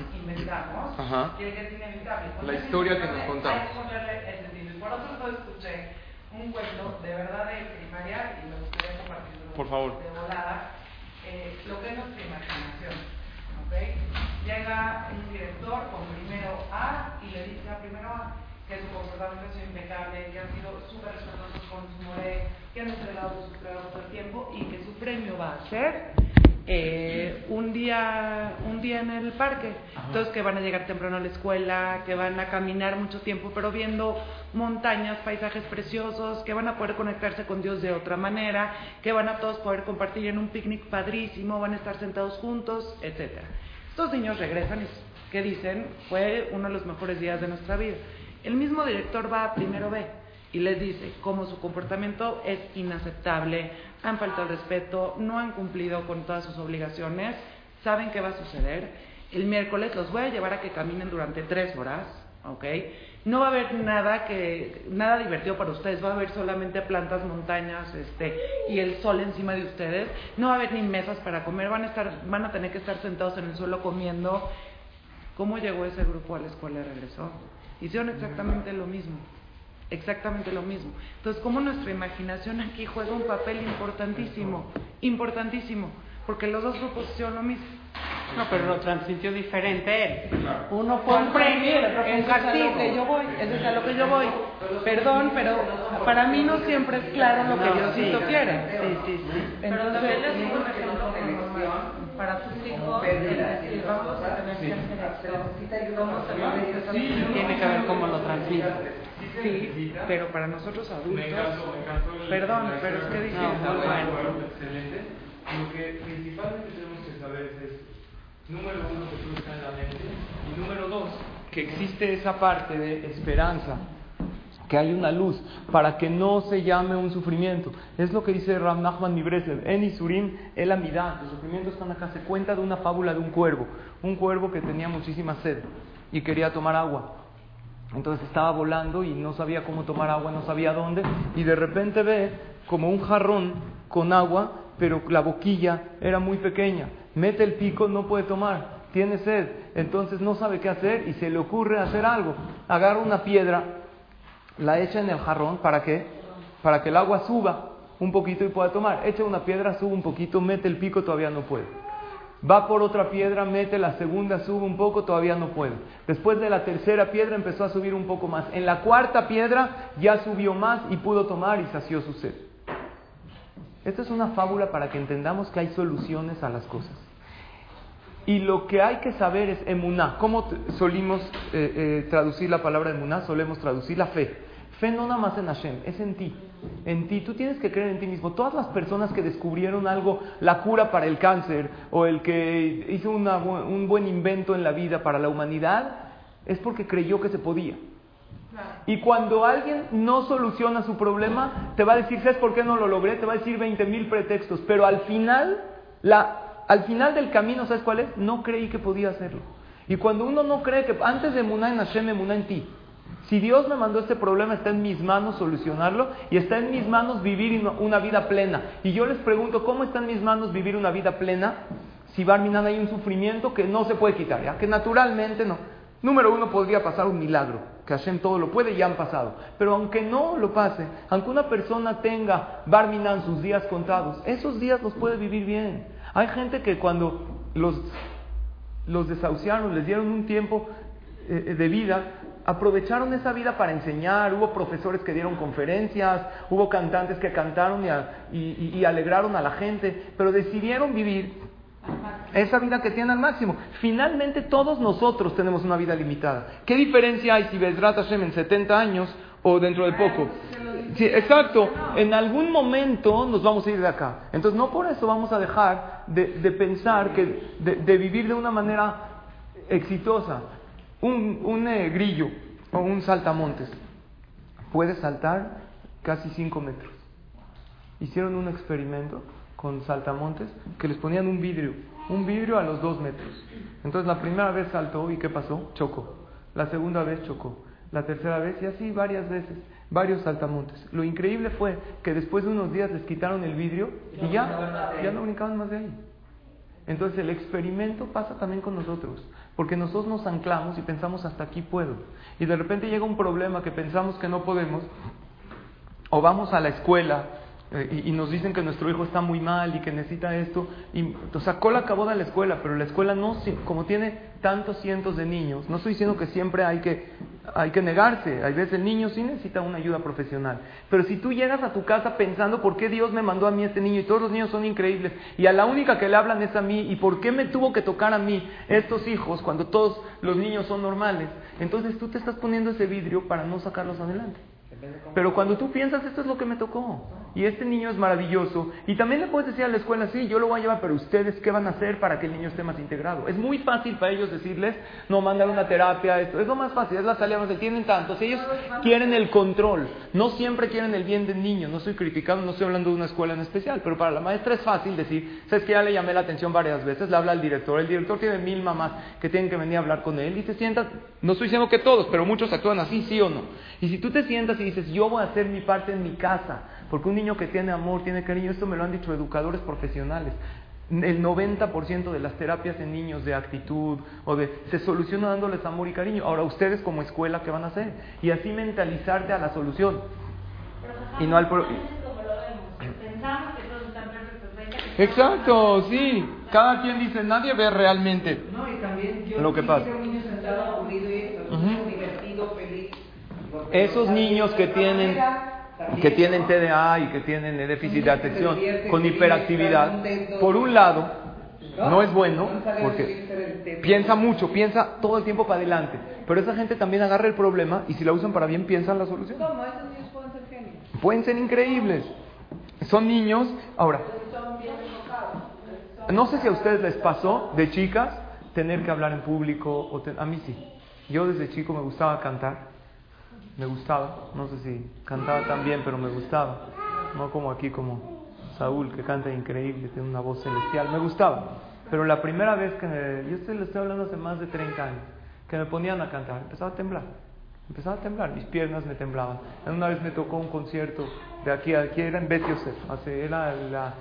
[SPEAKER 2] inventamos
[SPEAKER 1] Ajá.
[SPEAKER 2] que es inevitable.
[SPEAKER 1] La
[SPEAKER 2] es
[SPEAKER 1] historia que nos contamos.
[SPEAKER 2] Hay que ponerle el sentido. Por otro lado escuché un cuento de verdad de primaria y me gustaría compartirlo
[SPEAKER 1] Por favor.
[SPEAKER 2] de volada, eh, lo que es nuestra imaginación. ¿ok? Llega un director con primero A y le dice a primero A que su comportamiento sido impecable, que han sido súper respetuosos con su more, que han entregado su trabajo todo el tiempo y que su premio va a ser eh, un día un día en el parque. Entonces que van a llegar temprano a la escuela, que van a caminar mucho tiempo, pero viendo montañas, paisajes preciosos, que van a poder conectarse con Dios de otra manera, que van a todos poder compartir en un picnic padrísimo, van a estar sentados juntos, etcétera. Estos niños regresan y que dicen fue uno de los mejores días de nuestra vida. El mismo director va a primero B y les dice cómo su comportamiento es inaceptable, han faltado al respeto, no han cumplido con todas sus obligaciones, saben qué va a suceder. El miércoles los voy a llevar a que caminen durante tres horas, ¿ok? No va a haber nada que nada divertido para ustedes, va a haber solamente plantas, montañas, este y el sol encima de ustedes. No va a haber ni mesas para comer, van a estar van a tener que estar sentados en el suelo comiendo. ¿Cómo llegó ese grupo a la escuela y regresó? Hicieron exactamente lo mismo. Exactamente lo mismo. Entonces, ¿cómo nuestra imaginación aquí juega un papel importantísimo? Importantísimo. Porque los dos grupos hicieron lo mismo.
[SPEAKER 3] No, pero lo transmitió diferente él. Uno fue un premio y el otro fue un
[SPEAKER 2] Eso es a lo
[SPEAKER 3] castigo.
[SPEAKER 2] que yo voy, eso es a lo que yo voy. Perdón, pero para mí no siempre es claro lo que Diosito quiere.
[SPEAKER 3] Sí, sí, sí.
[SPEAKER 2] Entonces,
[SPEAKER 4] también es un ejemplo de elección
[SPEAKER 2] para tus hijos, decir, vamos a tener que hacer esto. ¿Cómo se va?
[SPEAKER 3] Tiene que ver cómo lo transmite.
[SPEAKER 2] Sí, pero para nosotros adultos, perdón, pero es que dije,
[SPEAKER 3] No,
[SPEAKER 1] bueno. Lo que principalmente tenemos que saber es. Número uno, que tú está en la mente. Y número dos, que existe esa parte de esperanza, que hay una luz, para que no se llame un sufrimiento. Es lo que dice Ram Nachman Nibresev. En Isurim, el amidad, los sufrimientos están acá. Se cuenta de una fábula de un cuervo. Un cuervo que tenía muchísima sed y quería tomar agua. Entonces estaba volando y no sabía cómo tomar agua, no sabía dónde, y de repente ve como un jarrón con agua, pero la boquilla era muy pequeña. Mete el pico, no puede tomar, tiene sed, entonces no sabe qué hacer y se le ocurre hacer algo. Agarra una piedra, la echa en el jarrón, ¿para qué? Para que el agua suba un poquito y pueda tomar. Echa una piedra, sube un poquito, mete el pico, todavía no puede. Va por otra piedra, mete la segunda, sube un poco, todavía no puede. Después de la tercera piedra empezó a subir un poco más. En la cuarta piedra ya subió más y pudo tomar y sació su sed. Esta es una fábula para que entendamos que hay soluciones a las cosas. Y lo que hay que saber es emuná. ¿Cómo solimos eh, eh, traducir la palabra emuná? Solemos traducir la fe. Fe no nada más en Hashem, es en ti. En ti, tú tienes que creer en ti mismo. Todas las personas que descubrieron algo, la cura para el cáncer, o el que hizo una un buen invento en la vida para la humanidad, es porque creyó que se podía. Y cuando alguien no soluciona su problema, te va a decir, ¿sabes por qué no lo logré? Te va a decir 20 mil pretextos. Pero al final, la, al final del camino, ¿sabes cuál es? No creí que podía hacerlo. Y cuando uno no cree que, antes de Emuná en Hashem, Emuná en ti. Si Dios me mandó este problema, está en mis manos solucionarlo y está en mis manos vivir una- vida plena. Y yo les pregunto, ¿cómo está en mis manos vivir una vida plena? Si Barminan hay un sufrimiento que no se puede quitar, ¿ya? que naturalmente no. Número uno, podría pasar un milagro, que Hashem todo lo puede y han pasado. Pero aunque no lo pase, aunque una persona tenga Barminan sus días contados, esos días los puede vivir bien. Hay gente que cuando los, los desahuciaron, les dieron un tiempo eh, de vida, aprovecharon esa vida para enseñar, hubo profesores que dieron conferencias, hubo cantantes que cantaron y, a- y- alegraron a la gente, pero decidieron vivir Esa vida que tiene al máximo. Finalmente todos nosotros tenemos una vida limitada. ¿Qué diferencia hay si Bedrat Hashem en 70 años o dentro de poco? Sí, exacto. En algún momento nos vamos a ir de acá. Entonces no por eso vamos a dejar de, pensar que de, vivir de una manera exitosa. Un, un eh, grillo o un saltamontes puede saltar casi 5 metros. Hicieron un experimento con saltamontes que les ponían un vidrio, un vidrio a los 2 metros. Entonces la primera vez saltó y ¿qué pasó? Chocó. La segunda vez chocó. La tercera vez y así varias veces, varios saltamontes. Lo increíble fue que después de unos días les quitaron el vidrio y ya, ya no brincaban más de ahí. Entonces el experimento pasa también con nosotros, porque nosotros nos anclamos y pensamos hasta aquí puedo. Y de repente llega un problema que pensamos que no podemos, o vamos a la escuela eh, y, nos dicen que nuestro hijo está muy mal y que necesita esto. Y, o sea, Cola acabó de la escuela, pero la escuela no, como tiene tantos cientos de niños, no estoy diciendo que siempre hay que, hay que negarse. Hay veces el niño sí necesita una ayuda profesional. Pero si tú llegas a tu casa pensando por qué Dios me mandó a mí este niño y todos los niños son increíbles y a la única que le hablan es a mí y por qué me tuvo que tocar a mí estos hijos cuando todos los niños son normales, entonces tú te estás poniendo ese vidrio para no sacarlos adelante. Pero cuando tú piensas, esto es lo que me tocó, y este niño es maravilloso, y también le puedes decir a la escuela, sí, yo lo voy a llevar, pero ustedes, ¿qué van a hacer para que el niño esté más integrado? Es muy fácil para ellos decirles, no, mandar una terapia, esto, es lo más fácil, es la salida, se tienen tantos, ellos quieren el control, no siempre quieren el bien del niño, no estoy criticando, no estoy hablando de una escuela en especial, pero para la maestra es fácil decir, sabes que ya le llamé la atención varias veces, le habla al director, el director tiene mil mamás que tienen que venir a hablar con él, y se sientan, no estoy diciendo que todos, pero muchos actúan así, sí o no, y si tú te sientas y dices, yo voy a hacer mi parte en mi casa. Porque un niño que tiene amor, tiene cariño, esto me lo han dicho educadores profesionales. El 90% de las terapias en niños de actitud o de se soluciona dándoles amor y cariño. Ahora ustedes como escuela qué van a hacer y así mentalizarte a la solución y no al Exacto, sí. Cada quien dice, nadie ve realmente lo que pasa. Esos niños que tienen que tienen TDA y que tienen déficit de atención con hiperactividad, por un lado, no es bueno porque piensa mucho, piensa todo el tiempo para adelante. Pero esa gente también agarra el problema y si la usan para bien, piensan la solución. pueden ser increíbles. Son niños. Ahora, no sé si a ustedes les pasó de chicas tener que hablar en público. O a mí sí. Yo desde chico me gustaba cantar me gustaba, no sé si cantaba tan bien, pero me gustaba, no como aquí como Saúl que canta increíble, tiene una voz celestial, me gustaba, pero la primera vez que me, yo estoy, le estoy hablando hace más de 30 años, que me ponían a cantar, empezaba a temblar, empezaba a temblar, mis piernas me temblaban. Una vez me tocó un concierto de aquí, aquí era en Bet hace, era la,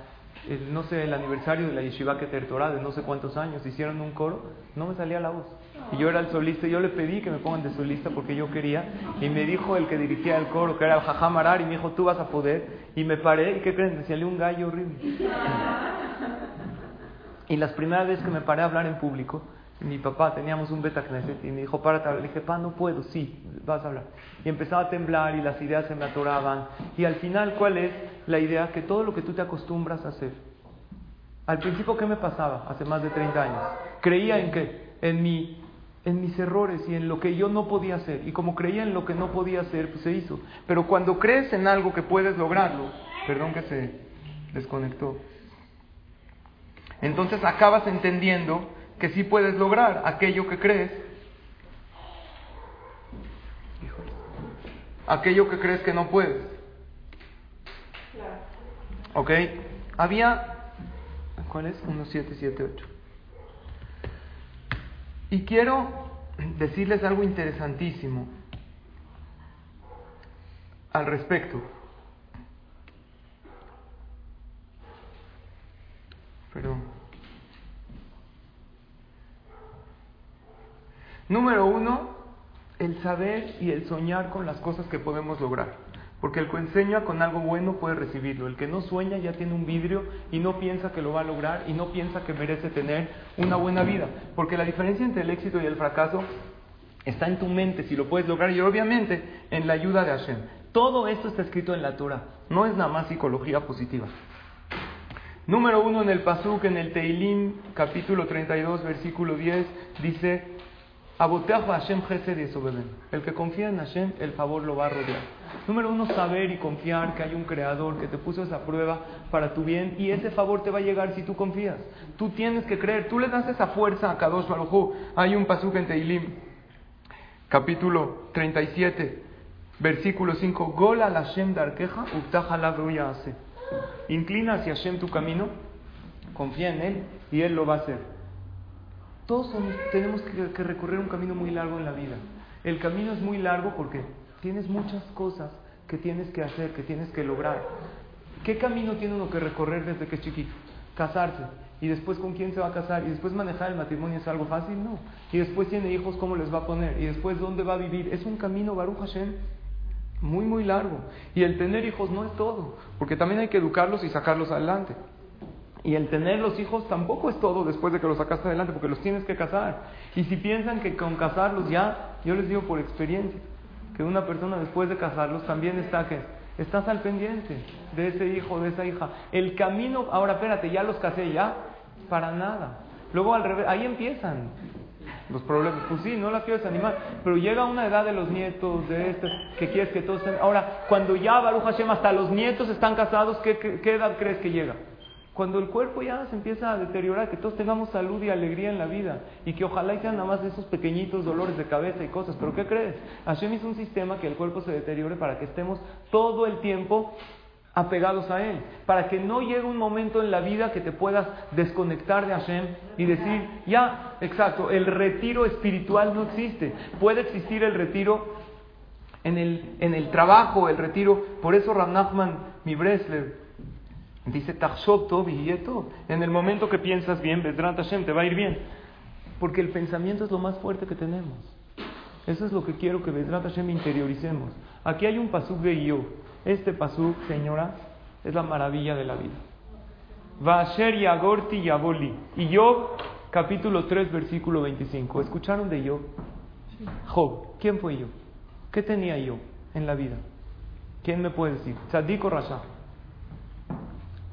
[SPEAKER 1] el, no sé, el aniversario de la Yeshiva Keter Torah de no sé cuántos años, hicieron un coro, no me salía la voz. Y yo era el solista, yo le pedí que me pongan de solista porque yo quería. Y me dijo el que dirigía el coro, que era el Jajamarar, y me dijo, tú vas a poder. Y me paré, ¿y qué creen? Me salió un gallo horrible. Y las primeras veces que me paré a hablar en público, mi papá, teníamos un beta y me dijo, párate, le dije, pa, no puedo, sí, vas a hablar. Y empezaba a temblar y las ideas se me atoraban. Y al final, ¿cuál es la idea? Que todo lo que tú te acostumbras a hacer. Al principio, ¿qué me pasaba hace más de 30 años? Creía en qué? En mi en mis errores y en lo que yo no podía hacer. Y como creía en lo que no podía hacer, pues se hizo. Pero cuando crees en algo que puedes lograrlo, perdón que se desconectó, entonces acabas entendiendo que sí puedes lograr aquello que crees. Aquello que crees que no puedes. ¿Ok? Había, ¿cuál es? 1778. Y quiero decirles algo interesantísimo al respecto. Pero número uno, el saber y el soñar con las cosas que podemos lograr. Porque el que enseña con algo bueno puede recibirlo. El que no sueña ya tiene un vidrio y no piensa que lo va a lograr y no piensa que merece tener una buena vida. Porque la diferencia entre el éxito y el fracaso está en tu mente, si lo puedes lograr, y obviamente en la ayuda de Hashem. Todo esto está escrito en la Torah, no es nada más psicología positiva. Número uno en el Pasuk, en el Teilim, capítulo 32, versículo 10, dice, Hashem El que confía en Hashem, el favor lo va a rodear. Número uno, saber y confiar que hay un creador que te puso esa prueba para tu bien y ese favor te va a llegar si tú confías. Tú tienes que creer, tú le das esa fuerza a Kadosh Baruj Hay un pasuk en Teilim, capítulo 37, versículo 5. Gola Hashem darkeja. Inclina hacia Hashem tu camino, confía en Él y Él lo va a hacer. Todos tenemos que, recorrer un camino muy largo en la vida. El camino es muy largo porque tienes muchas cosas que tienes que hacer, que tienes que lograr. ¿Qué camino tiene uno que recorrer desde que es chiquito? Casarse. Y después con quién se va a casar. Y después manejar el matrimonio es algo fácil, no. Y después tiene hijos, ¿cómo les va a poner? Y después dónde va a vivir. Es un camino, Baruch Hashem, muy, muy largo. Y el tener hijos no es todo, porque también hay que educarlos y sacarlos adelante. Y el tener los hijos tampoco es todo después de que los sacaste adelante, porque los tienes que casar. Y si piensan que con casarlos ya, yo les digo por experiencia, que una persona después de casarlos también está que estás al pendiente de ese hijo, de esa hija. El camino, ahora espérate, ya los casé ya, para nada. Luego al revés, ahí empiezan los problemas. Pues sí, no la quiero desanimar, pero llega una edad de los nietos, de este, que quieres que todos estén. Ahora, cuando ya Baruch Hashem, hasta los nietos están casados, ¿qué, qué, edad crees que llega? Cuando el cuerpo ya se empieza a deteriorar, que todos tengamos salud y alegría en la vida y que ojalá y sean nada más de esos pequeñitos dolores de cabeza y cosas. Pero ¿qué crees? Hashem hizo un sistema que el cuerpo se deteriore para que estemos todo el tiempo apegados a Él, para que no llegue un momento en la vida que te puedas desconectar de Hashem y decir, ya, exacto, el retiro espiritual no existe. Puede existir el retiro en el, en el trabajo, el retiro. Por eso Ram mi Breslev, dice, en el momento que piensas bien, te va a ir bien. Porque el pensamiento es lo más fuerte que tenemos. Eso es lo que quiero que Bedrat Hashem interioricemos. Aquí hay un pasuk de yo. Este pasuk, señora, es la maravilla de la vida. Vasher Yagorti Yaboli. Y Job, capítulo 3, versículo 25. ¿Escucharon de Job? Job, ¿quién fue Job? ¿Qué tenía yo en la vida? ¿Quién me puede decir? ¿Tzadik o Rasha?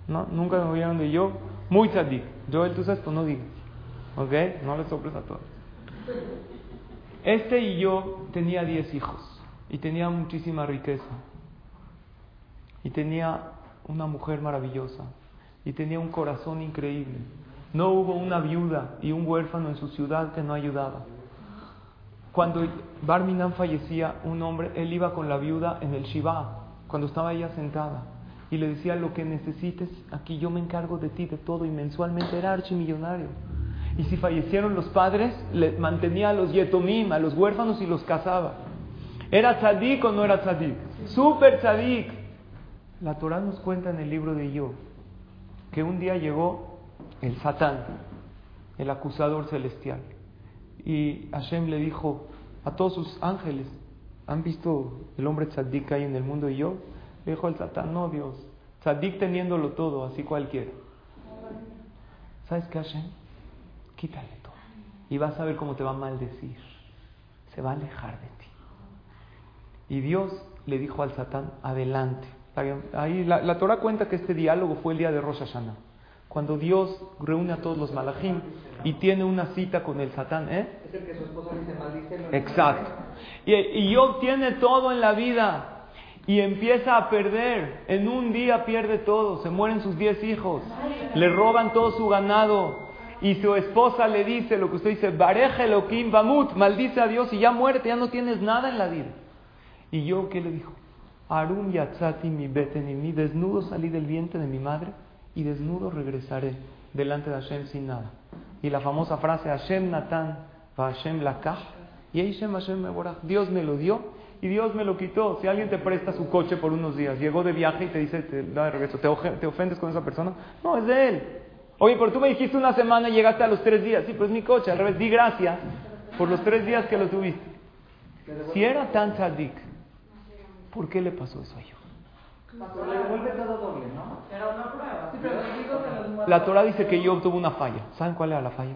[SPEAKER 1] ¿No? ¿Nunca me oyeron de yo? Muy tzadik. Yo, tú sabes, pues no digas. ¿Ok? No le soples a todos. Este y yo tenía 10 hijos y tenía muchísima riqueza y tenía una mujer maravillosa y tenía un corazón increíble. No hubo una viuda y un huérfano en su ciudad que no ayudaba. Cuando Barminan fallecía, un hombre, él iba con la viuda en el Shiva, cuando estaba ella sentada, y le decía, lo que necesites, aquí yo me encargo de ti, de todo, y mensualmente era archimillonario. Y si fallecieron los padres, le mantenía a los yetomim, a los huérfanos, y los casaba. ¿Era tzadik o no era tzadik? Super tzadik. La Torah nos cuenta en el libro de Yo que un día llegó el Satán, el acusador celestial, y Hashem le dijo a todos sus ángeles, ¿han visto el hombre tzadik ahí en el mundo de Yo? Le dijo el Satán, no Dios, tzadik teniéndolo todo, así cualquiera. ¿Sabes qué Hashem? Quítale todo. Y vas a ver cómo te va a maldecir. Se va a alejar de ti. Y Dios le dijo al Satán, adelante. Ahí la, la, Torah cuenta que este diálogo fue el día de Rosh Hashanah, cuando Dios reúne a todos los malachim y tiene una cita con el Satán. ¿eh? Es el que su esposa dice maldice. Exacto. Y, y Job tiene todo en la vida y empieza a perder. En un día pierde todo. Se mueren sus diez hijos. Le roban todo su ganado. Y su esposa le dice lo que usted dice, Bareje Elohim Bamut, maldice a Dios y ya muerte, ya no tienes nada en la vida. Y yo, ¿qué le dijo? Arum yatzati mi beten y mi desnudo salí del vientre de mi madre y desnudo regresaré delante de Hashem sin nada. Y la famosa frase Hashem Natan Hashem Lakah y Hashem Hashem Dios me lo dio y Dios me lo quitó. Si alguien te presta su coche por unos días, llegó de viaje y te dice, te da de regreso, ¿te, ofendes con esa persona? No, es de él. Oye, pero tú me dijiste una semana y llegaste a los tres días. Sí, pues mi coche, al revés, di gracias por los tres días que lo tuviste. Si era tan tzadik, ¿Por qué le pasó eso a yo? La Torah dice que yo tuvo una falla. ¿Saben cuál era la falla?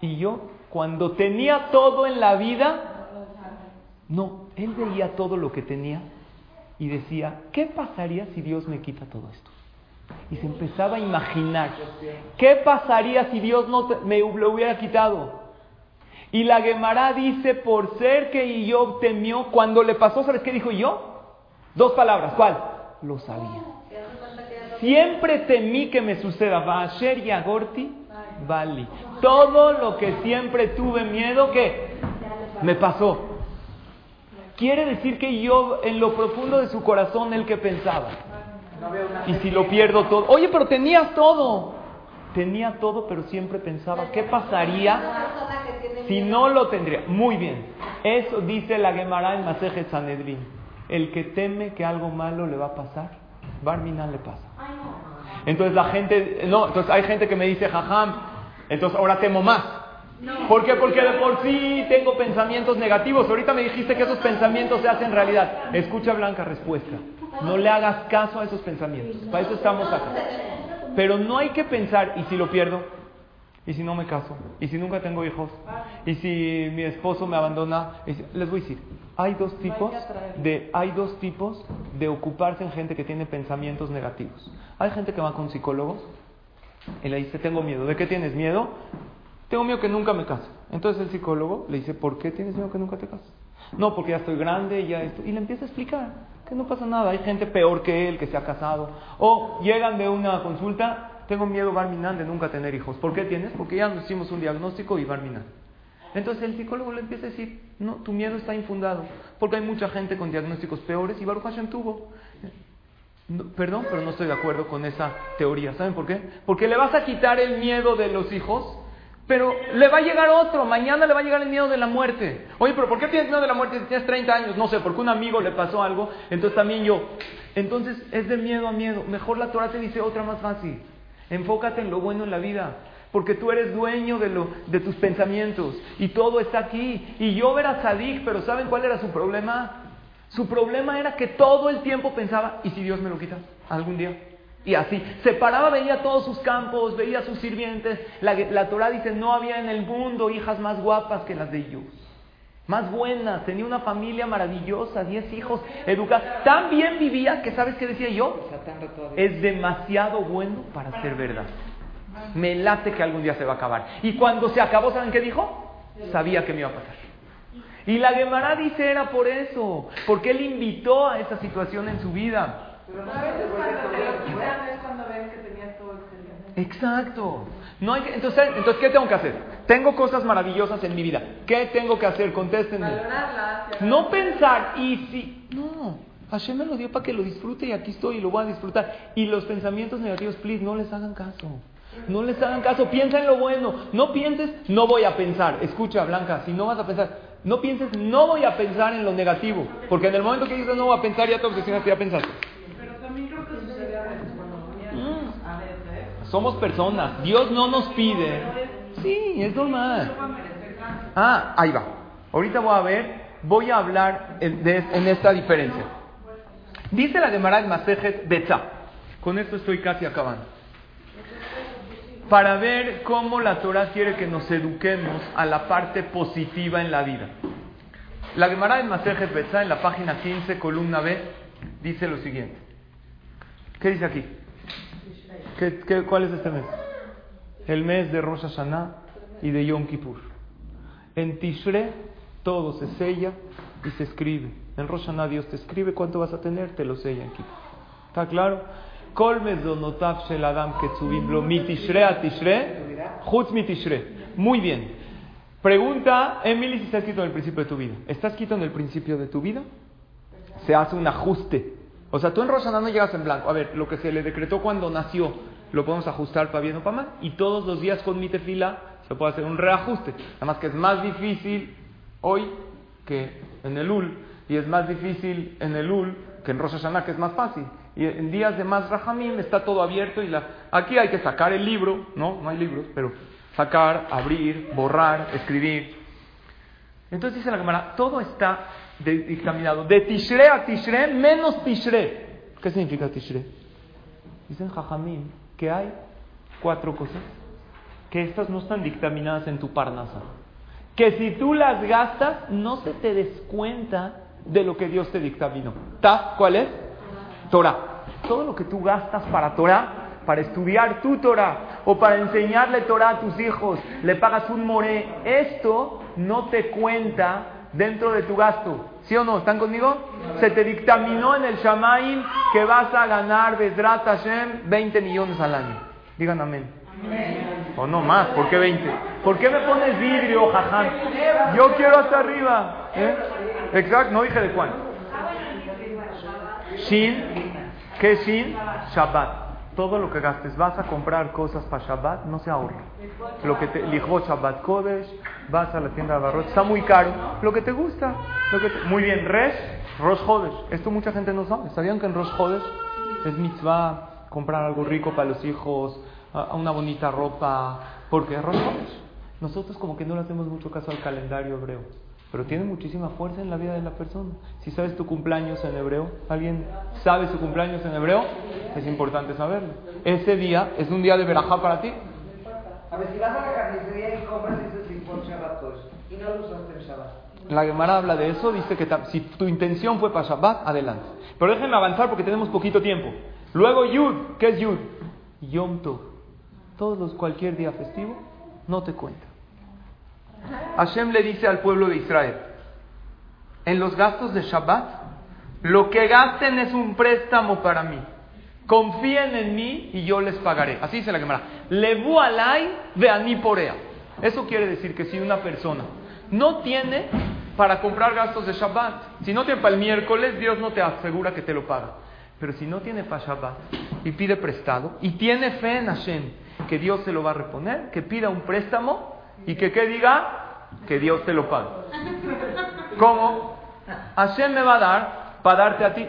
[SPEAKER 1] Y yo, cuando tenía todo en la vida, no, él veía todo lo que tenía y decía, ¿qué pasaría si Dios me quita todo esto? Y se empezaba a imaginar, ¿qué pasaría si Dios no me lo hubiera quitado? Y la Gemara dice, por ser que Job temió, cuando le pasó, ¿sabes qué dijo yo? Dos palabras, ¿cuál? Lo sabía. Siempre temí que me suceda. Vasher y Agorti, Vali. Todo lo que siempre tuve miedo que me pasó. Quiere decir que yo, en lo profundo de su corazón, el que pensaba. Y si lo pierdo todo. Oye, pero tenías todo. Tenía todo, pero siempre pensaba, ¿qué pasaría si no lo tendría? Muy bien. Eso dice la Gemara en Maseje Sanedrin. El que teme que algo malo le va a pasar, Barminan le pasa. Entonces la gente, no, entonces hay gente que me dice, jajam, entonces ahora temo más. ¿Por qué? Porque de por sí tengo pensamientos negativos. Ahorita me dijiste que esos pensamientos se hacen realidad. Escucha Blanca respuesta. No le hagas caso a esos pensamientos. Para eso estamos acá. Pero no hay que pensar, ¿y si lo pierdo? ¿Y si no me caso? ¿Y si nunca tengo hijos? ¿Y si mi esposo me abandona? Les voy a decir, hay dos tipos de, hay dos tipos de ocuparse en gente que tiene pensamientos negativos. Hay gente que va con psicólogos y le dice, tengo miedo. ¿De qué tienes miedo? Tengo miedo que nunca me case. Entonces el psicólogo le dice, ¿por qué tienes miedo que nunca te cases? No, porque ya estoy grande, ya esto. Y le empieza a explicar que no pasa nada. Hay gente peor que él que se ha casado. O llegan de una consulta tengo miedo, Barminan, de nunca tener hijos. ¿Por qué tienes? Porque ya nos hicimos un diagnóstico y Barminan. Entonces el psicólogo le empieza a decir, no, tu miedo está infundado, porque hay mucha gente con diagnósticos peores y Baruch Hashem tuvo. perdón, pero no estoy de acuerdo con esa teoría. ¿Saben por qué? Porque le vas a quitar el miedo de los hijos, pero le va a llegar otro. Mañana le va a llegar el miedo de la muerte. Oye, pero ¿por qué tienes miedo de la muerte si tienes 30 años? No sé, porque un amigo le pasó algo, entonces también yo. Entonces es de miedo a miedo. Mejor la Torah te dice otra más fácil. Enfócate en lo bueno en la vida, porque tú eres dueño de, lo, de tus pensamientos y todo está aquí. Y yo era sadik, pero ¿saben cuál era su problema? Su problema era que todo el tiempo pensaba, ¿y si Dios me lo quita algún día? Y así, se paraba, veía todos sus campos, veía sus sirvientes. La, la Torah dice, no había en el mundo hijas más guapas que las de ellos más buenas, tenía una familia maravillosa, diez hijos, educados. Tan bien vivía que, ¿sabes qué decía yo? Es demasiado bueno para ser verdad. Me late que algún día se va a acabar. Y cuando se acabó, ¿saben qué dijo? Sabía que me iba a pasar. Y la Gemara dice era por eso, porque él invitó a esa situación en su vida. Pero cuando ven que tenías todo Exacto. No hay entonces, entonces, ¿qué tengo que hacer? Tengo cosas maravillosas en mi vida. ¿Qué tengo que hacer? Contéstenme. No pensar, y si. No. Hashem me lo dio para que lo disfrute y aquí estoy y lo voy a disfrutar. Y los pensamientos negativos, please, no les hagan caso. No les hagan caso. Piensa en lo bueno. No pienses, no voy a pensar. Escucha, Blanca, si no vas a pensar, no pienses, no voy a pensar en lo negativo. Porque en el momento que dices no voy a pensar, ya te obsesionaste, ya pensaste. Pero también creo que sucede a veces cuando somos personas. Dios no nos pide. Sí, es normal. Ah, ahí va. Ahorita voy a ver, voy a hablar en, esta diferencia. Dice la Gemara en Masejet Betza. Con esto estoy casi acabando. Para ver cómo la Torah quiere que nos eduquemos a la parte positiva en la vida. La Gemara en Masejet Betza, en la página 15, columna B, dice lo siguiente. ¿Qué dice aquí? Cuál es este mes? El mes de Rosh Hashanah y de Yom Kippur. En Tishre todo se sella y se escribe. En Rosh Hashanah Dios te escribe cuánto vas a tener, te lo sella en Kippur. ¿Está claro? Muy bien. Pregunta, Emily, si está escrito en el principio de tu vida. ¿Está escrito en el principio de tu vida? Se hace un ajuste o sea, tú en Rosana no llegas en blanco. A ver, lo que se le decretó cuando nació, lo podemos ajustar para bien o para mal. Y todos los días con mi tefila se puede hacer un reajuste. Nada más que es más difícil hoy que en el UL. Y es más difícil en el UL que en Rosh que es más fácil. Y en días de más Rajamim está todo abierto y la... aquí hay que sacar el libro, no, no hay libros, pero sacar, abrir, borrar, escribir. Entonces dice la cámara, todo está dictaminado de Tishre a Tishre menos Tishre. ¿Qué significa Tishre? Dicen Jajamim que hay cuatro cosas que estas no están dictaminadas en tu parnasa. Que si tú las gastas, no se te descuenta de lo que Dios te dictaminó. ¿Ta? ¿Cuál es? Torah. todo lo que tú gastas para Torah, para estudiar tu Torah o para enseñarle Torah a tus hijos, le pagas un moré, esto no te cuenta dentro de tu gasto. ¿Sí o no? ¿Están conmigo? Se te dictaminó en el Shamaim que vas a ganar Bedrat Hashem 20 millones al año. Digan amén. O no más, ¿por qué 20? ¿Por qué me pones vidrio, jaján? Yo quiero hasta arriba. ¿eh? Exacto, no dije de cuánto. Shin, ¿qué Shin? Shabbat. Todo lo que gastes, vas a comprar cosas para Shabbat, no se ahorra. Lo que te lijó Shabbat Kodesh, vas a la tienda de barro, está muy caro. Lo que te gusta. Lo que Muy bien, Resh, Rosh Hodesh. Esto mucha gente no sabe. ¿Sabían que en Rosh Hodesh es mitzvah comprar algo rico para los hijos, una bonita ropa? Porque es Rosh Hodesh. Nosotros como que no le hacemos mucho caso al calendario hebreo pero tiene muchísima fuerza en la vida de la persona. Si sabes tu cumpleaños en hebreo, ¿alguien sabe su cumpleaños en hebreo? Es importante saberlo. Ese día es un día de verajá para ti.
[SPEAKER 4] La carnicería y
[SPEAKER 1] Gemara habla de eso, dice que si tu intención fue para Shabbat, adelante. Pero déjenme avanzar porque tenemos poquito tiempo. Luego Yud, ¿qué es Yud? Yom Tov. Todos los, cualquier día festivo, no te cuenta. Hashem le dice al pueblo de Israel, en los gastos de Shabbat, lo que gasten es un préstamo para mí. Confíen en mí y yo les pagaré. Así dice la Gemara. Levu alay veani porea. Eso quiere decir que si una persona no tiene para comprar gastos de Shabbat, si no tiene para el miércoles, Dios no te asegura que te lo paga. Pero si no tiene para Shabbat y pide prestado y tiene fe en Hashem que Dios se lo va a reponer, que pida un préstamo, y que qué diga que Dios te lo pague. ¿Cómo? Hashem me va a dar para darte a ti.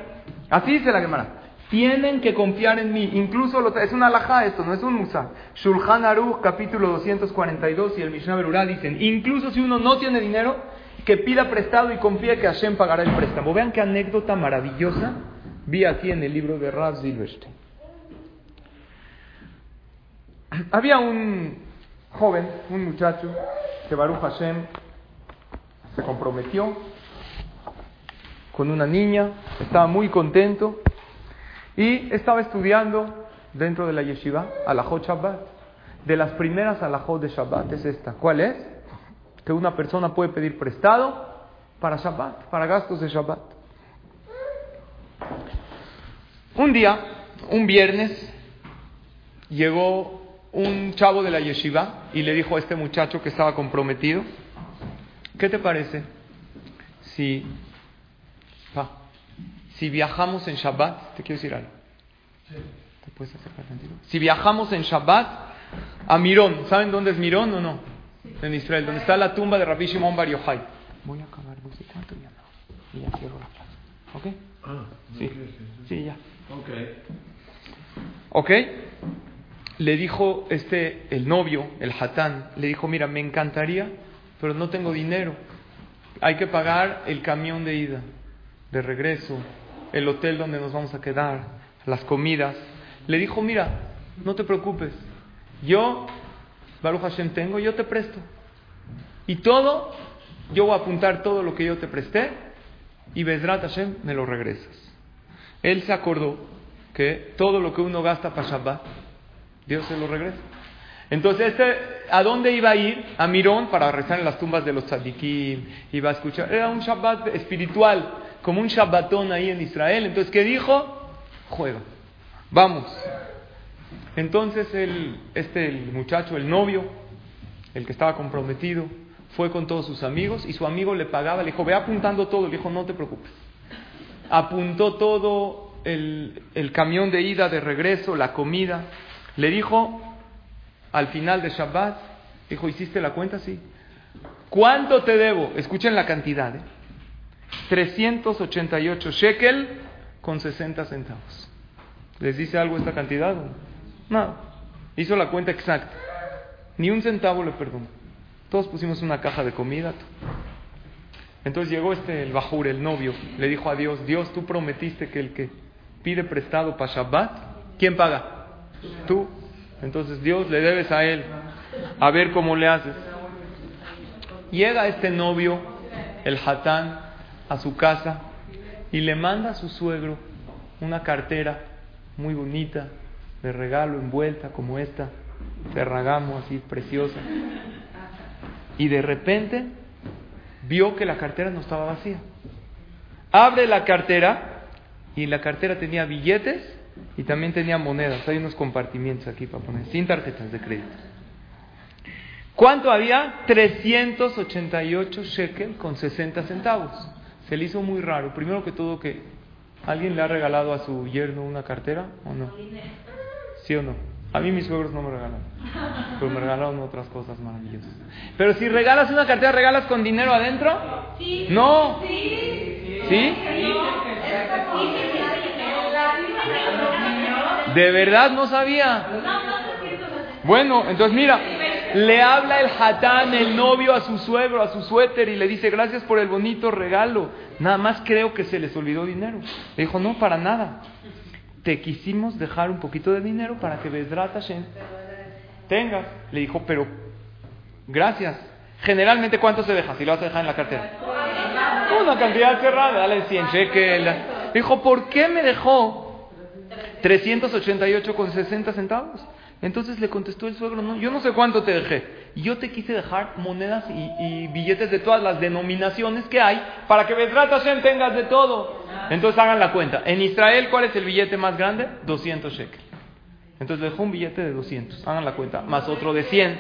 [SPEAKER 1] Así dice la Gemara. Tienen que confiar en mí. Incluso es una alajá esto, no es un musa. Shulchan Aruch, capítulo 242 y el Mishnah Berurah dicen, incluso si uno no tiene dinero, que pida prestado y confíe que Hashem pagará el préstamo. Vean qué anécdota maravillosa vi aquí en el libro de Rav Silverstein. Había un, joven, un muchacho, que Baruch Hashem se comprometió con una niña, estaba muy contento y estaba estudiando dentro de la yeshiva alajot Shabbat. De las primeras alajot de Shabbat es esta. ¿Cuál es? Que una persona puede pedir prestado para Shabbat, para gastos de Shabbat. Un día, un viernes, llegó un chavo de la yeshiva y le dijo a este muchacho que estaba comprometido, ¿qué te parece si, si viajamos en Shabbat? ¿Te quiero decir algo? ¿Te puedes acercar Si viajamos en Shabbat a Mirón, ¿saben dónde es Mirón o no? En Israel, donde está la tumba de Rabbi Shimon Bar Yochai. Voy a acabar, voy a cuánto ya no. Y ya cierro la plaza. ¿Ok? Ah, sí. Sí, ya. Ok. ¿Ok? le dijo este, el novio, el hatán, le dijo, mira, me encantaría, pero no tengo dinero. Hay que pagar el camión de ida, de regreso, el hotel donde nos vamos a quedar, las comidas. Le dijo, mira, no te preocupes, yo, Baruch Hashem, tengo, yo te presto. Y todo, yo voy a apuntar todo lo que yo te presté y Bezrat Hashem me lo regresas. Él se acordó que todo lo que uno gasta para Shabbat, Dios se lo regresa. Entonces, este, ¿a dónde iba a ir? A Mirón para rezar en las tumbas de los tzadikim. Iba a escuchar. Era un Shabbat espiritual, como un Shabbatón ahí en Israel. Entonces, ¿qué dijo? Juega. Vamos. Entonces, el, este, muchacho, el novio, el que estaba comprometido, fue con todos sus amigos y su amigo le pagaba. Le dijo, ve apuntando todo. Le dijo, no te preocupes. Apuntó todo el, el camión de ida, de regreso, la comida. Le dijo al final de Shabbat, dijo, ¿hiciste la cuenta? Sí. ¿Cuánto te debo? Escuchen la cantidad. ¿eh? 388 shekel con 60 centavos. ¿Les dice algo esta cantidad? No. Hizo la cuenta exacta. Ni un centavo le perdonó. Todos pusimos una caja de comida. Entonces llegó este, el Bajur, el novio, le dijo a Dios, Dios, tú prometiste que el que pide prestado para Shabbat, ¿quién paga? Tú. Entonces Dios le debes a él. A ver cómo le haces. Llega este novio, el Hatán, a su casa y le manda a su suegro una cartera muy bonita, de regalo, envuelta como esta, Ferragamo, así preciosa. Y de repente vio que la cartera no estaba vacía. Abre la cartera y la cartera tenía billetes y también tenía monedas. Hay unos compartimientos aquí para poner, sin tarjetas de crédito. ¿Cuánto había? 388 shekel con 60 centavos. Se le hizo muy raro. Primero que todo que alguien le ha regalado a su yerno una cartera o no. ¿Sí o no? A mí mis suegros no me regalan, pero me regalaron otras cosas maravillosas. Pero si regalas una cartera, ¿regalas con dinero adentro? Sí. No. Sí. ¿Sí? ¿De verdad no sabía? Bueno, entonces mira, le habla el hatán, el novio, a su suegro, a su suéter y le dice, gracias por el bonito regalo. Nada más creo que se les olvidó dinero. Le dijo, no, para nada te quisimos dejar un poquito de dinero para que Bedrat Hashem tengas. Le dijo, pero gracias. Generalmente, ¿cuánto se deja si lo vas a dejar en la cartera? Una cantidad cerrada, dale 100 shekel. Dijo, ¿por qué me dejó 388 con 60 centavos? Entonces le contestó el suegro, no, yo no sé cuánto te dejé. Yo te quise dejar monedas y, billetes de todas las denominaciones que hay para que Bedrat Hashem tengas de todo. Entonces hagan la cuenta. En Israel, ¿cuál es el billete más grande? 200 shekel. Entonces le dejó un billete de 200. Hagan la cuenta. Más otro de 100.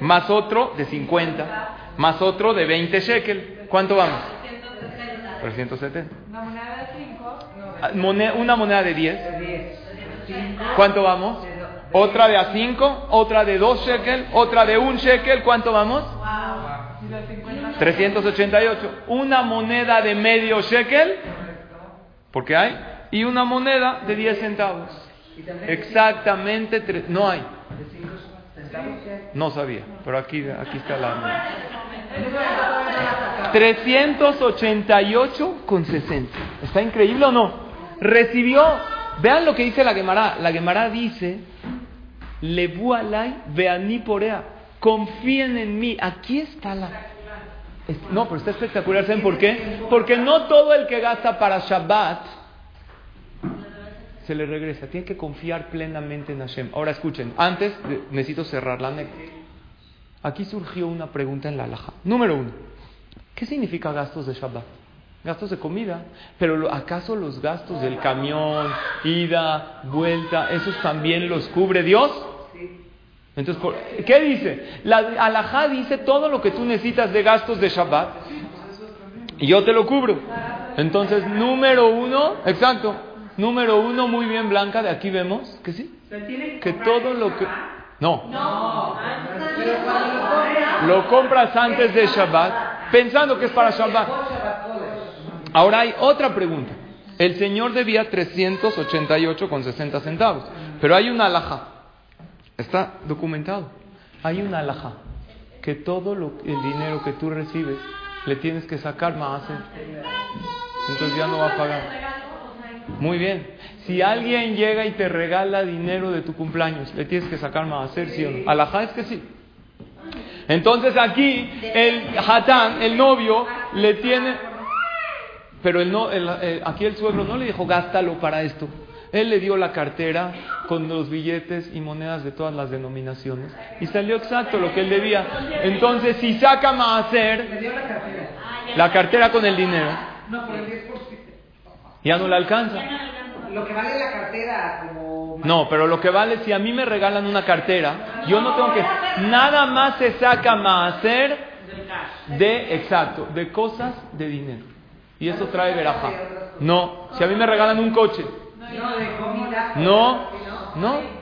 [SPEAKER 1] Más otro de 50. Más otro de 20 shekel. ¿Cuánto vamos? 370. ¿Una moneda de 5? Una moneda de 10. ¿Cuánto vamos? Otra de a 5, otra de 2 shekel, otra de 1 shekel, ¿cuánto vamos? 388. Una moneda de medio shekel, porque hay, y una moneda de 10 centavos. Exactamente, no hay. No sabía, pero aquí, aquí está la 388 con 60. ¿Está increíble o no? Recibió, vean lo que dice la Gemara. La Gemara dice Lebu alay veani porea. Confíen en mí. Aquí está la. No, pero está espectacular. ¿Saben por qué? Porque no todo el que gasta para Shabbat se le regresa. Tiene que confiar plenamente en Hashem. Ahora escuchen, antes necesito cerrar la anécdota. Aquí surgió una pregunta en la alhaja. Número uno, ¿qué significa gastos de Shabbat? Gastos de comida. Pero ¿acaso los gastos del camión, ida, vuelta, esos también los cubre Dios? Entonces, ¿qué dice? La alajá dice todo lo que tú necesitas de gastos de Shabbat y yo te lo cubro. Entonces, número uno, exacto, número uno, muy bien blanca, de aquí vemos que sí, que todo lo que... No, lo compras antes de Shabbat, pensando que es para Shabbat. Ahora hay otra pregunta. El Señor debía 388 con 60 centavos, pero hay una alhaja Está documentado. Hay una alhaja que todo lo, el dinero que tú recibes le tienes que sacar más. Entonces ya no va a pagar. Muy bien. Si alguien llega y te regala dinero de tu cumpleaños, le tienes que sacar más, ¿sí o no? Alajá es que sí. Entonces aquí el hatán, el novio, le tiene, pero el no, el, aquí el suegro no le dijo gástalo para esto. Él le dio la cartera con los billetes y monedas de todas las denominaciones y salió exacto lo que él debía. Entonces, si saca Maaser, la cartera con el dinero, ya no le alcanza.
[SPEAKER 4] Lo que vale la cartera como...
[SPEAKER 1] No, pero lo que vale, si a mí me regalan una cartera, yo no tengo que... Nada más se saca Maaser de, exacto, de cosas de dinero. Y eso trae veraja. No, si a mí me regalan un coche, no, no.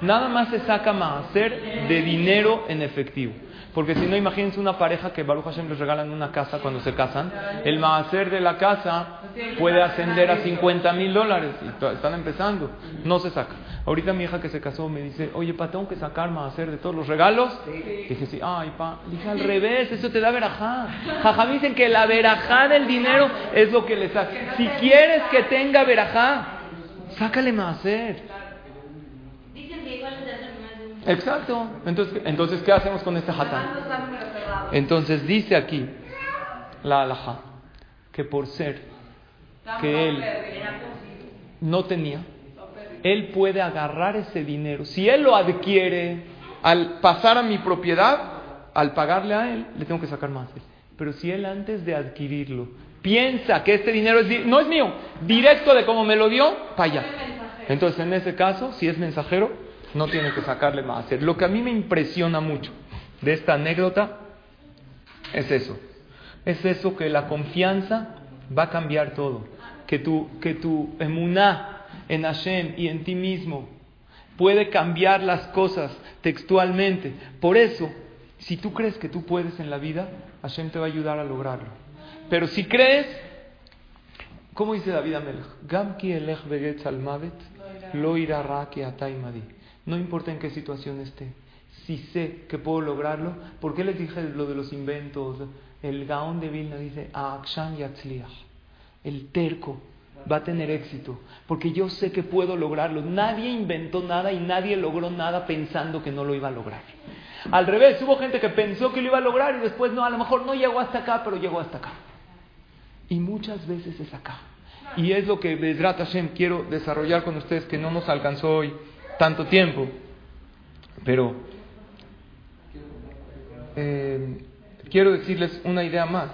[SPEAKER 1] Nada más se saca maaser de dinero en efectivo. Porque si no, imagínense una pareja que Baruch Hashem les regalan una casa cuando se casan. El maaser de la casa puede ascender a 50 mil dólares. Y están empezando. No se saca. Ahorita mi hija que se casó me dice, oye, pa, tengo que sacar maaser de todos los regalos. Dije, sí, ay, pa. Dije, al revés, eso te da verajá. Jaja, dicen que la verajá del dinero es lo que le saca. Si quieres que tenga verajá, sácale maaser. Exacto. Entonces, entonces, ¿qué hacemos con este hatán? Entonces dice aquí la alhaja que por ser que él no tenía, él puede agarrar ese dinero. Si él lo adquiere al pasar a mi propiedad, al pagarle a él, le tengo que sacar más. Pero si él antes de adquirirlo piensa que este dinero es, no es mío, directo de como me lo dio, para. Entonces, en ese caso, si es mensajero, no tiene que sacarle más. Lo que a mí me impresiona mucho de esta anécdota es eso. Es eso que la confianza va a cambiar todo. Que tu, que tu emuná en Hashem y en ti mismo puede cambiar las cosas textualmente. Por eso, si tú crees que tú puedes en la vida, Hashem te va a ayudar a lograrlo. Pero si crees, ¿cómo dice David mavet, lo irá. No importa en qué situación esté, si sé que puedo lograrlo, ¿por qué les dije lo de los inventos? El Gaón de Vilna dice, el terco va a tener éxito, porque yo sé que puedo lograrlo. Nadie inventó nada y nadie logró nada pensando que no lo iba a lograr. Al revés, hubo gente que pensó que lo iba a lograr y después no, a lo mejor no llegó hasta acá, pero llegó hasta acá. Y muchas veces es acá. Y es lo que Bezrat Hashem quiero desarrollar con ustedes, que no nos alcanzó hoy tanto tiempo. Pero eh, quiero decirles una idea más,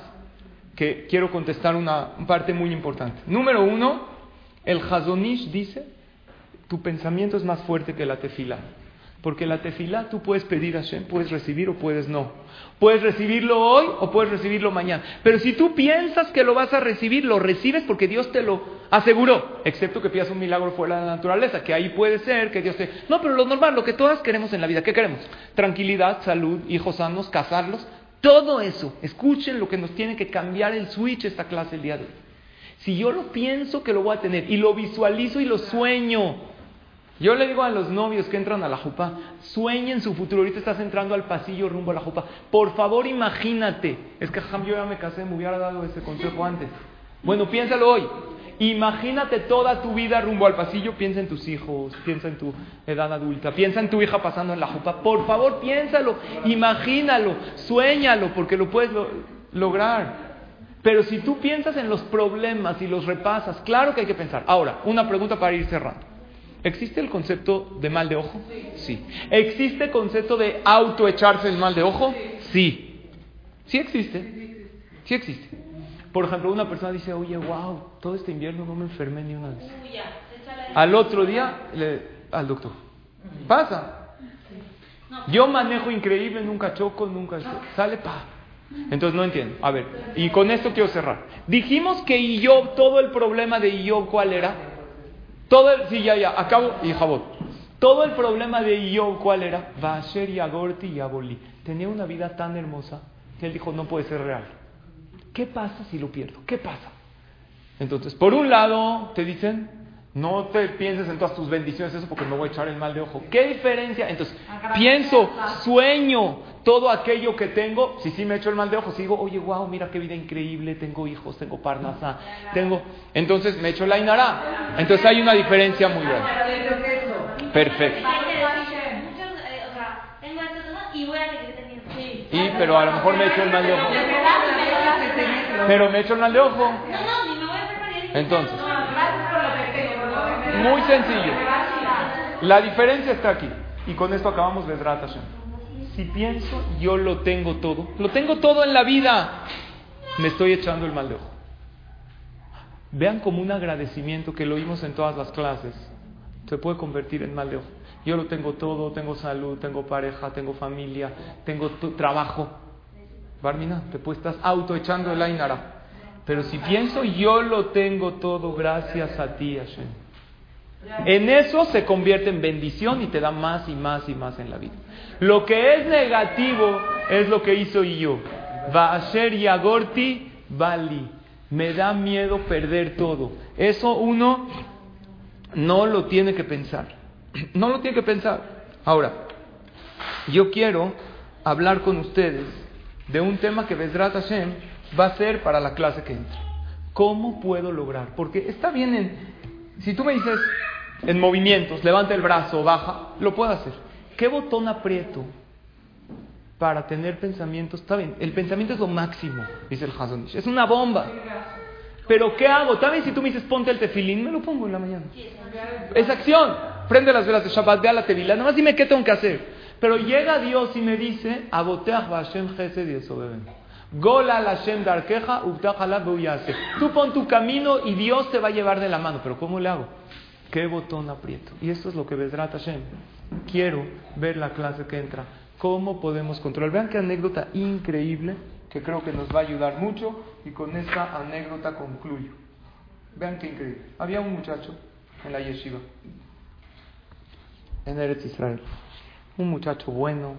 [SPEAKER 1] que quiero contestar una parte muy importante. Número uno, el Hazonish dice, tu pensamiento es más fuerte que la tefila. Porque la tefilá tú puedes pedir a Hashem, puedes recibir o puedes no. Puedes recibirlo hoy o puedes recibirlo mañana. Pero si tú piensas que lo vas a recibir, lo recibes porque Dios te lo aseguró. Excepto que pidas un milagro fuera de la naturaleza, que ahí puede ser que Dios te... No, pero lo normal, lo que todas queremos en la vida, ¿qué queremos? Tranquilidad, salud, hijos sanos, casarlos. Todo eso, escuchen lo que nos tiene que cambiar el switch esta clase el día de hoy. Si yo lo pienso que lo voy a tener y lo visualizo y lo sueño, yo le digo a los novios que entran a la jupa, sueñen su futuro. Ahorita estás entrando al pasillo rumbo a la jupa. Por favor, imagínate. Es que yo ya me casé, me hubiera dado ese consejo antes. Bueno, piénsalo hoy. Imagínate toda tu vida rumbo al pasillo. Piensa en tus hijos, piensa en tu edad adulta, piensa en tu hija pasando en la jupa. Por favor, piénsalo, imagínalo, sueñalo, porque lo puedes lograr. Pero si tú piensas en los problemas y los repasas, claro que hay que pensar. Ahora, una pregunta para ir cerrando. ¿Existe el concepto de mal de ojo? Sí. ¿Existe el concepto de autoecharse el mal de ojo? Sí. Sí existe. Sí existe. Por ejemplo, una persona dice, oye, wow, todo este invierno no me enfermé ni una vez. Al otro día, le, al doctor. Pasa. Yo manejo increíble, nunca choco, nunca... Sale, pa. Entonces no entiendo. A ver, y con esto quiero cerrar. Dijimos que yo, todo el problema de yo, ¿cuál era? Todo el, sí, ya, ya, acabo y Jabot. Todo el problema de Job, ¿cuál era? Vasher y Agorti y Aboli. Tenía una vida tan hermosa que él dijo, no puede ser real. ¿Qué pasa si lo pierdo? ¿Qué pasa? Entonces, por un lado, te dicen, no te pienses en todas tus bendiciones, eso porque me voy a echar el mal de ojo. ¿Qué diferencia? Entonces, pienso, sueño todo aquello que tengo. Si sí me echo el mal de ojo, si digo, oye, wow, mira qué vida increíble, tengo hijos, tengo parnasa, tengo. Entonces me echo la inará. Entonces hay una diferencia muy grande. Perfecto. Y, pero a lo mejor me echo el mal de ojo. Pero me echo el mal de ojo. Entonces. Muy sencillo. La diferencia está aquí. Y con esto acabamos de. Si pienso, yo lo tengo todo. Lo tengo todo en la vida. Me estoy echando el mal de ojo. Vean como un agradecimiento que lo oímos en todas las clases. Se puede convertir en mal de ojo. Yo lo tengo todo, tengo salud, tengo pareja, tengo familia, tengo trabajo. Barmina, te puedes estar auto echando el Ainara. Pero si pienso, yo lo tengo todo gracias a ti, Hashem. En eso se convierte en bendición y te da más y más y más en la vida. Lo que es negativo es lo que hizo yo. y Yagorti Bali. Me da miedo perder todo. Eso uno no lo tiene que pensar. No lo tiene que pensar. Ahora, yo quiero hablar con ustedes de un tema que Besrat Hashem va a ser para la clase que entra. ¿Cómo puedo lograr? Porque está bien en... Si tú me dices, en movimientos, levanta el brazo, baja, lo puedo hacer. ¿Qué botón aprieto para tener pensamientos? Está bien, el pensamiento es lo máximo, dice el Hazonish. Es una bomba. Pero ¿qué hago? También si tú me dices ponte el tefilín, me lo pongo en la mañana. Es acción. Prende las velas de Shabbat, ve a la tefilá. Nada más dime qué tengo que hacer. Pero llega Dios y me dice, Aboteach Hashem Gesed Yesobeben. Gola Hashem Darkeja, Tú pon tu camino y Dios te va a llevar de la mano. Pero ¿cómo le hago? ¿Qué botón aprieto? Y esto es lo que Vedrat Hashem. Quiero ver la clase que entra. ¿Cómo podemos controlar? Vean qué anécdota increíble que creo que nos va a ayudar mucho y con esta anécdota concluyo. Vean qué increíble. Había un muchacho en la yeshiva, en Eretz Israel. Un muchacho bueno,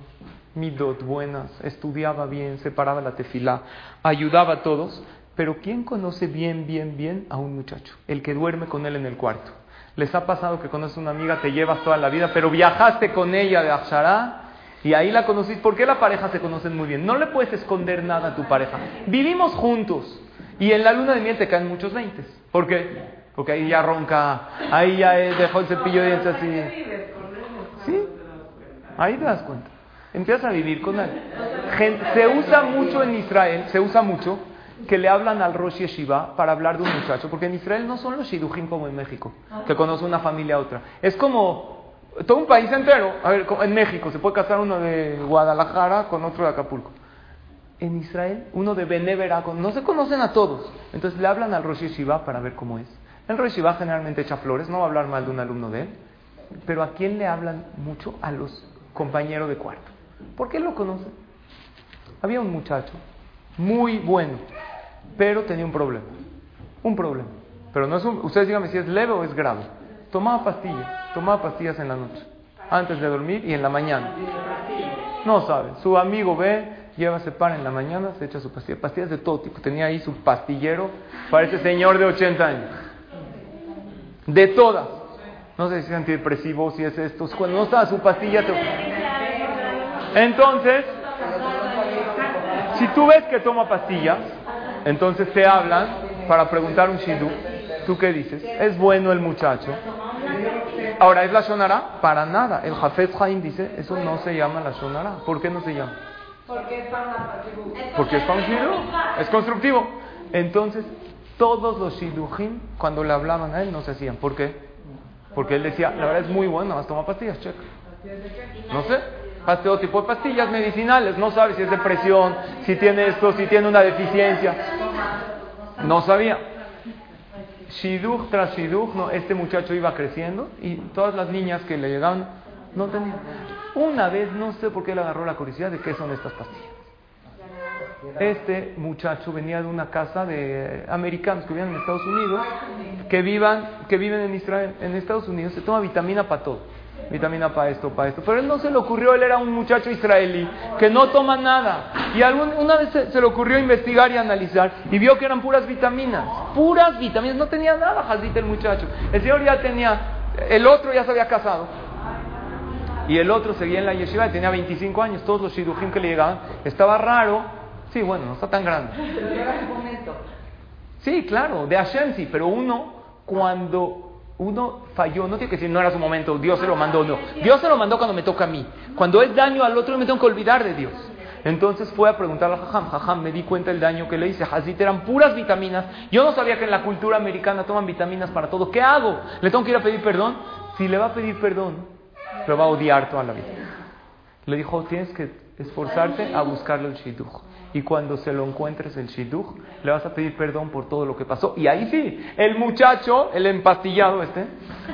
[SPEAKER 1] midot buenas, estudiaba bien, separaba la tefilá, ayudaba a todos. Pero ¿quién conoce bien, bien, bien a un muchacho? El que duerme con él en el cuarto. ¿Les ha pasado que conoces una amiga, te llevas toda la vida, pero viajaste con ella de Akshara y ahí la conociste? ¿Por qué la pareja se conocen muy bien? No le puedes esconder nada a tu pareja. Vivimos juntos y en la luna de miel te caen muchos veintes. ¿Por qué? Porque ahí ya ronca, ahí ya dejó el cepillo de dientes así. Ahí te das cuenta. Empiezas a vivir con él. se usa mucho en Israel, se usa mucho que le hablan al Rosh Yeshiva para hablar de un muchacho, porque en Israel no son los Shidujim como en México, que conoce una familia a otra. Es como todo un país entero. A ver, en México se puede casar uno de Guadalajara con otro de Acapulco. En Israel, uno de Benevera, no se conocen a todos. Entonces le hablan al Rosh Yeshiva para ver cómo es. El Rosh Yeshiva generalmente echa flores, no va a hablar mal de un alumno de él. Pero ¿a quién le hablan mucho? A los compañeros de cuarto. ¿Por qué lo conocen? Había un muchacho muy bueno, pero tenía un problema. Un problema. Pero no es un, ustedes díganme si es leve o es grave. Tomaba pastillas, tomaba pastillas en la noche, antes de dormir y en la mañana. No sabe. Su amigo ve, lleva, se para en la mañana, se echa su pastilla. Pastillas de todo tipo. Tenía ahí su pastillero parece señor de 80 años. De todas. No sé si es antidepresivo, si es esto. Cuando no estaba su pastilla, entonces, si tú ves que toma pastillas, entonces te hablan para preguntar un shidú. ¿Tú qué dices? ¿Es bueno el muchacho? Ahora, ¿es la shonara? Para nada. El Jafet Haim dice, eso no se llama la shonara. ¿Por qué no se llama?
[SPEAKER 2] Porque es para
[SPEAKER 1] Porque es para un shidú. Es constructivo. Entonces, todos los shidujim, cuando le hablaban a él, no se hacían. ¿Por qué? Porque él decía, la verdad es muy bueno, más toma pastillas, checa. No sé todo tipo de pastillas medicinales, no sabe si es depresión, si tiene esto, si tiene una deficiencia. No sabía. Shidduch tras shidduch, no, este muchacho iba creciendo y todas las niñas que le llegaban no tenían. Una vez, no sé por qué le agarró la curiosidad de qué son estas pastillas. Este muchacho venía de una casa de americanos que viven en Estados Unidos, que, vivan, que viven en Israel, en Estados Unidos, se toma vitamina para todo vitamina para esto, para esto. Pero él no se le ocurrió, él era un muchacho israelí que no toma nada. Y una vez se, le ocurrió investigar y analizar y vio que eran puras vitaminas, puras vitaminas, no tenía nada, Jaldita el muchacho. El señor ya tenía, el otro ya se había casado. Y el otro seguía en la yeshiva y tenía 25 años, todos los shidujim que le llegaban. Estaba raro, sí, bueno, no está tan grande. Sí, claro, de Hashem sí, pero uno cuando uno falló, no tiene que decir no era su momento, Dios se lo mandó, no. Dios se lo mandó cuando me toca a mí. Cuando es daño al otro, me tengo que olvidar de Dios. Entonces fue a preguntarle a Jajam, Jajam, me di cuenta del daño que le hice. Hazit eran puras vitaminas. Yo no sabía que en la cultura americana toman vitaminas para todo. ¿Qué hago? ¿Le tengo que ir a pedir perdón? Si le va a pedir perdón, lo va a odiar toda la vida. Le dijo, tienes que esforzarte a buscarle el shidduch y cuando se lo encuentres el shidduch, le vas a pedir perdón por todo lo que pasó. Y ahí sí, el muchacho, el empastillado este,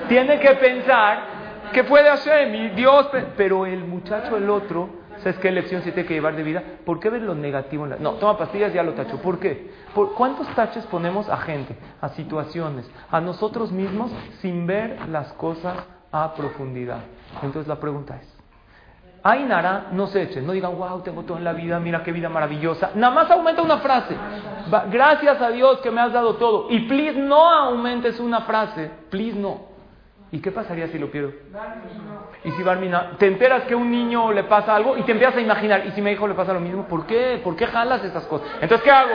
[SPEAKER 1] tiene que pensar que fue de Hashem Dios, pero el muchacho, el otro, ¿sabes qué lección se tiene que llevar de vida? ¿Por qué ver lo negativo? En la... No, toma pastillas, ya lo tacho. ¿Por qué? ¿Por ¿Cuántos taches ponemos a gente, a situaciones, a nosotros mismos sin ver las cosas a profundidad? Entonces la pregunta es, Ainara, no se echen, no digan, wow, tengo todo en la vida, mira qué vida maravillosa. Nada más aumenta una frase. Gracias a Dios que me has dado todo. Y please no aumentes una frase, please no. ¿Y qué pasaría si lo pierdo? Y si Barmina, te enteras que a un niño le pasa algo y te empiezas a imaginar, y si mi hijo le pasa lo mismo, ¿por qué? ¿Por qué jalas estas cosas? Entonces, ¿qué hago?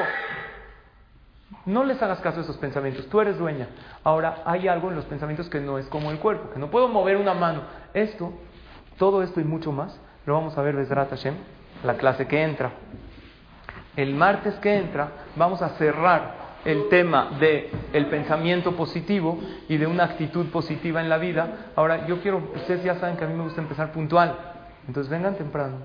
[SPEAKER 1] No les hagas caso a esos pensamientos, tú eres dueña. Ahora, hay algo en los pensamientos que no es como el cuerpo, que no puedo mover una mano. Esto todo esto y mucho más lo vamos a ver desde Hashem, la clase que entra. El martes que entra vamos a cerrar el tema de el pensamiento positivo y de una actitud positiva en la vida. Ahora, yo quiero, ustedes ya saben que a mí me gusta empezar puntual, entonces vengan temprano,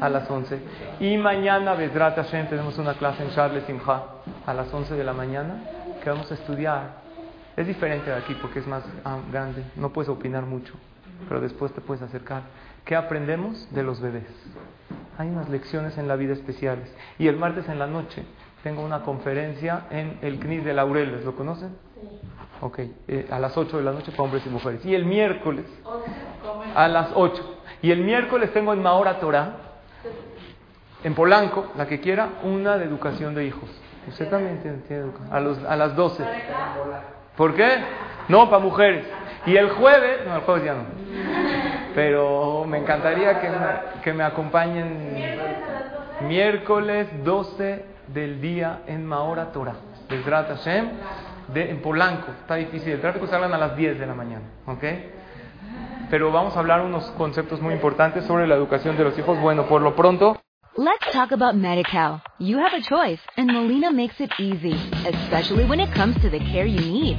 [SPEAKER 1] a las 11. Y mañana, Besrat Hashem, tenemos una clase en Charles Simha a las 11 de la mañana que vamos a estudiar. Es diferente de aquí porque es más ah, grande, no puedes opinar mucho, pero después te puedes acercar. ¿Qué aprendemos de los bebés? Hay unas lecciones en la vida especiales. Y el martes en la noche tengo una conferencia en el CNIS de Laureles, ¿lo conocen? Sí. Ok, eh, a las 8 de la noche para hombres y mujeres. Y el miércoles, a las 8. Y el miércoles tengo en Mahora Torah, en Polanco, la que quiera, una de educación de hijos. Usted también tiene, tiene educación. A, los, a las 12. ¿Por qué? No, para mujeres. Y el jueves, no, el jueves ya no. Pero me encantaría que me, que me acompañen miércoles 12 del día en Mahora Torah. Besrat Hashem, de, en Polanco. Está difícil. El tráfico salgan a las 10 de la mañana. ¿Ok? Pero vamos a hablar unos conceptos muy importantes sobre la educación de los hijos. Bueno, por lo pronto.
[SPEAKER 5] Let's talk about MediCal. You have a choice, and Molina makes it easy, especially when it comes to the care you need.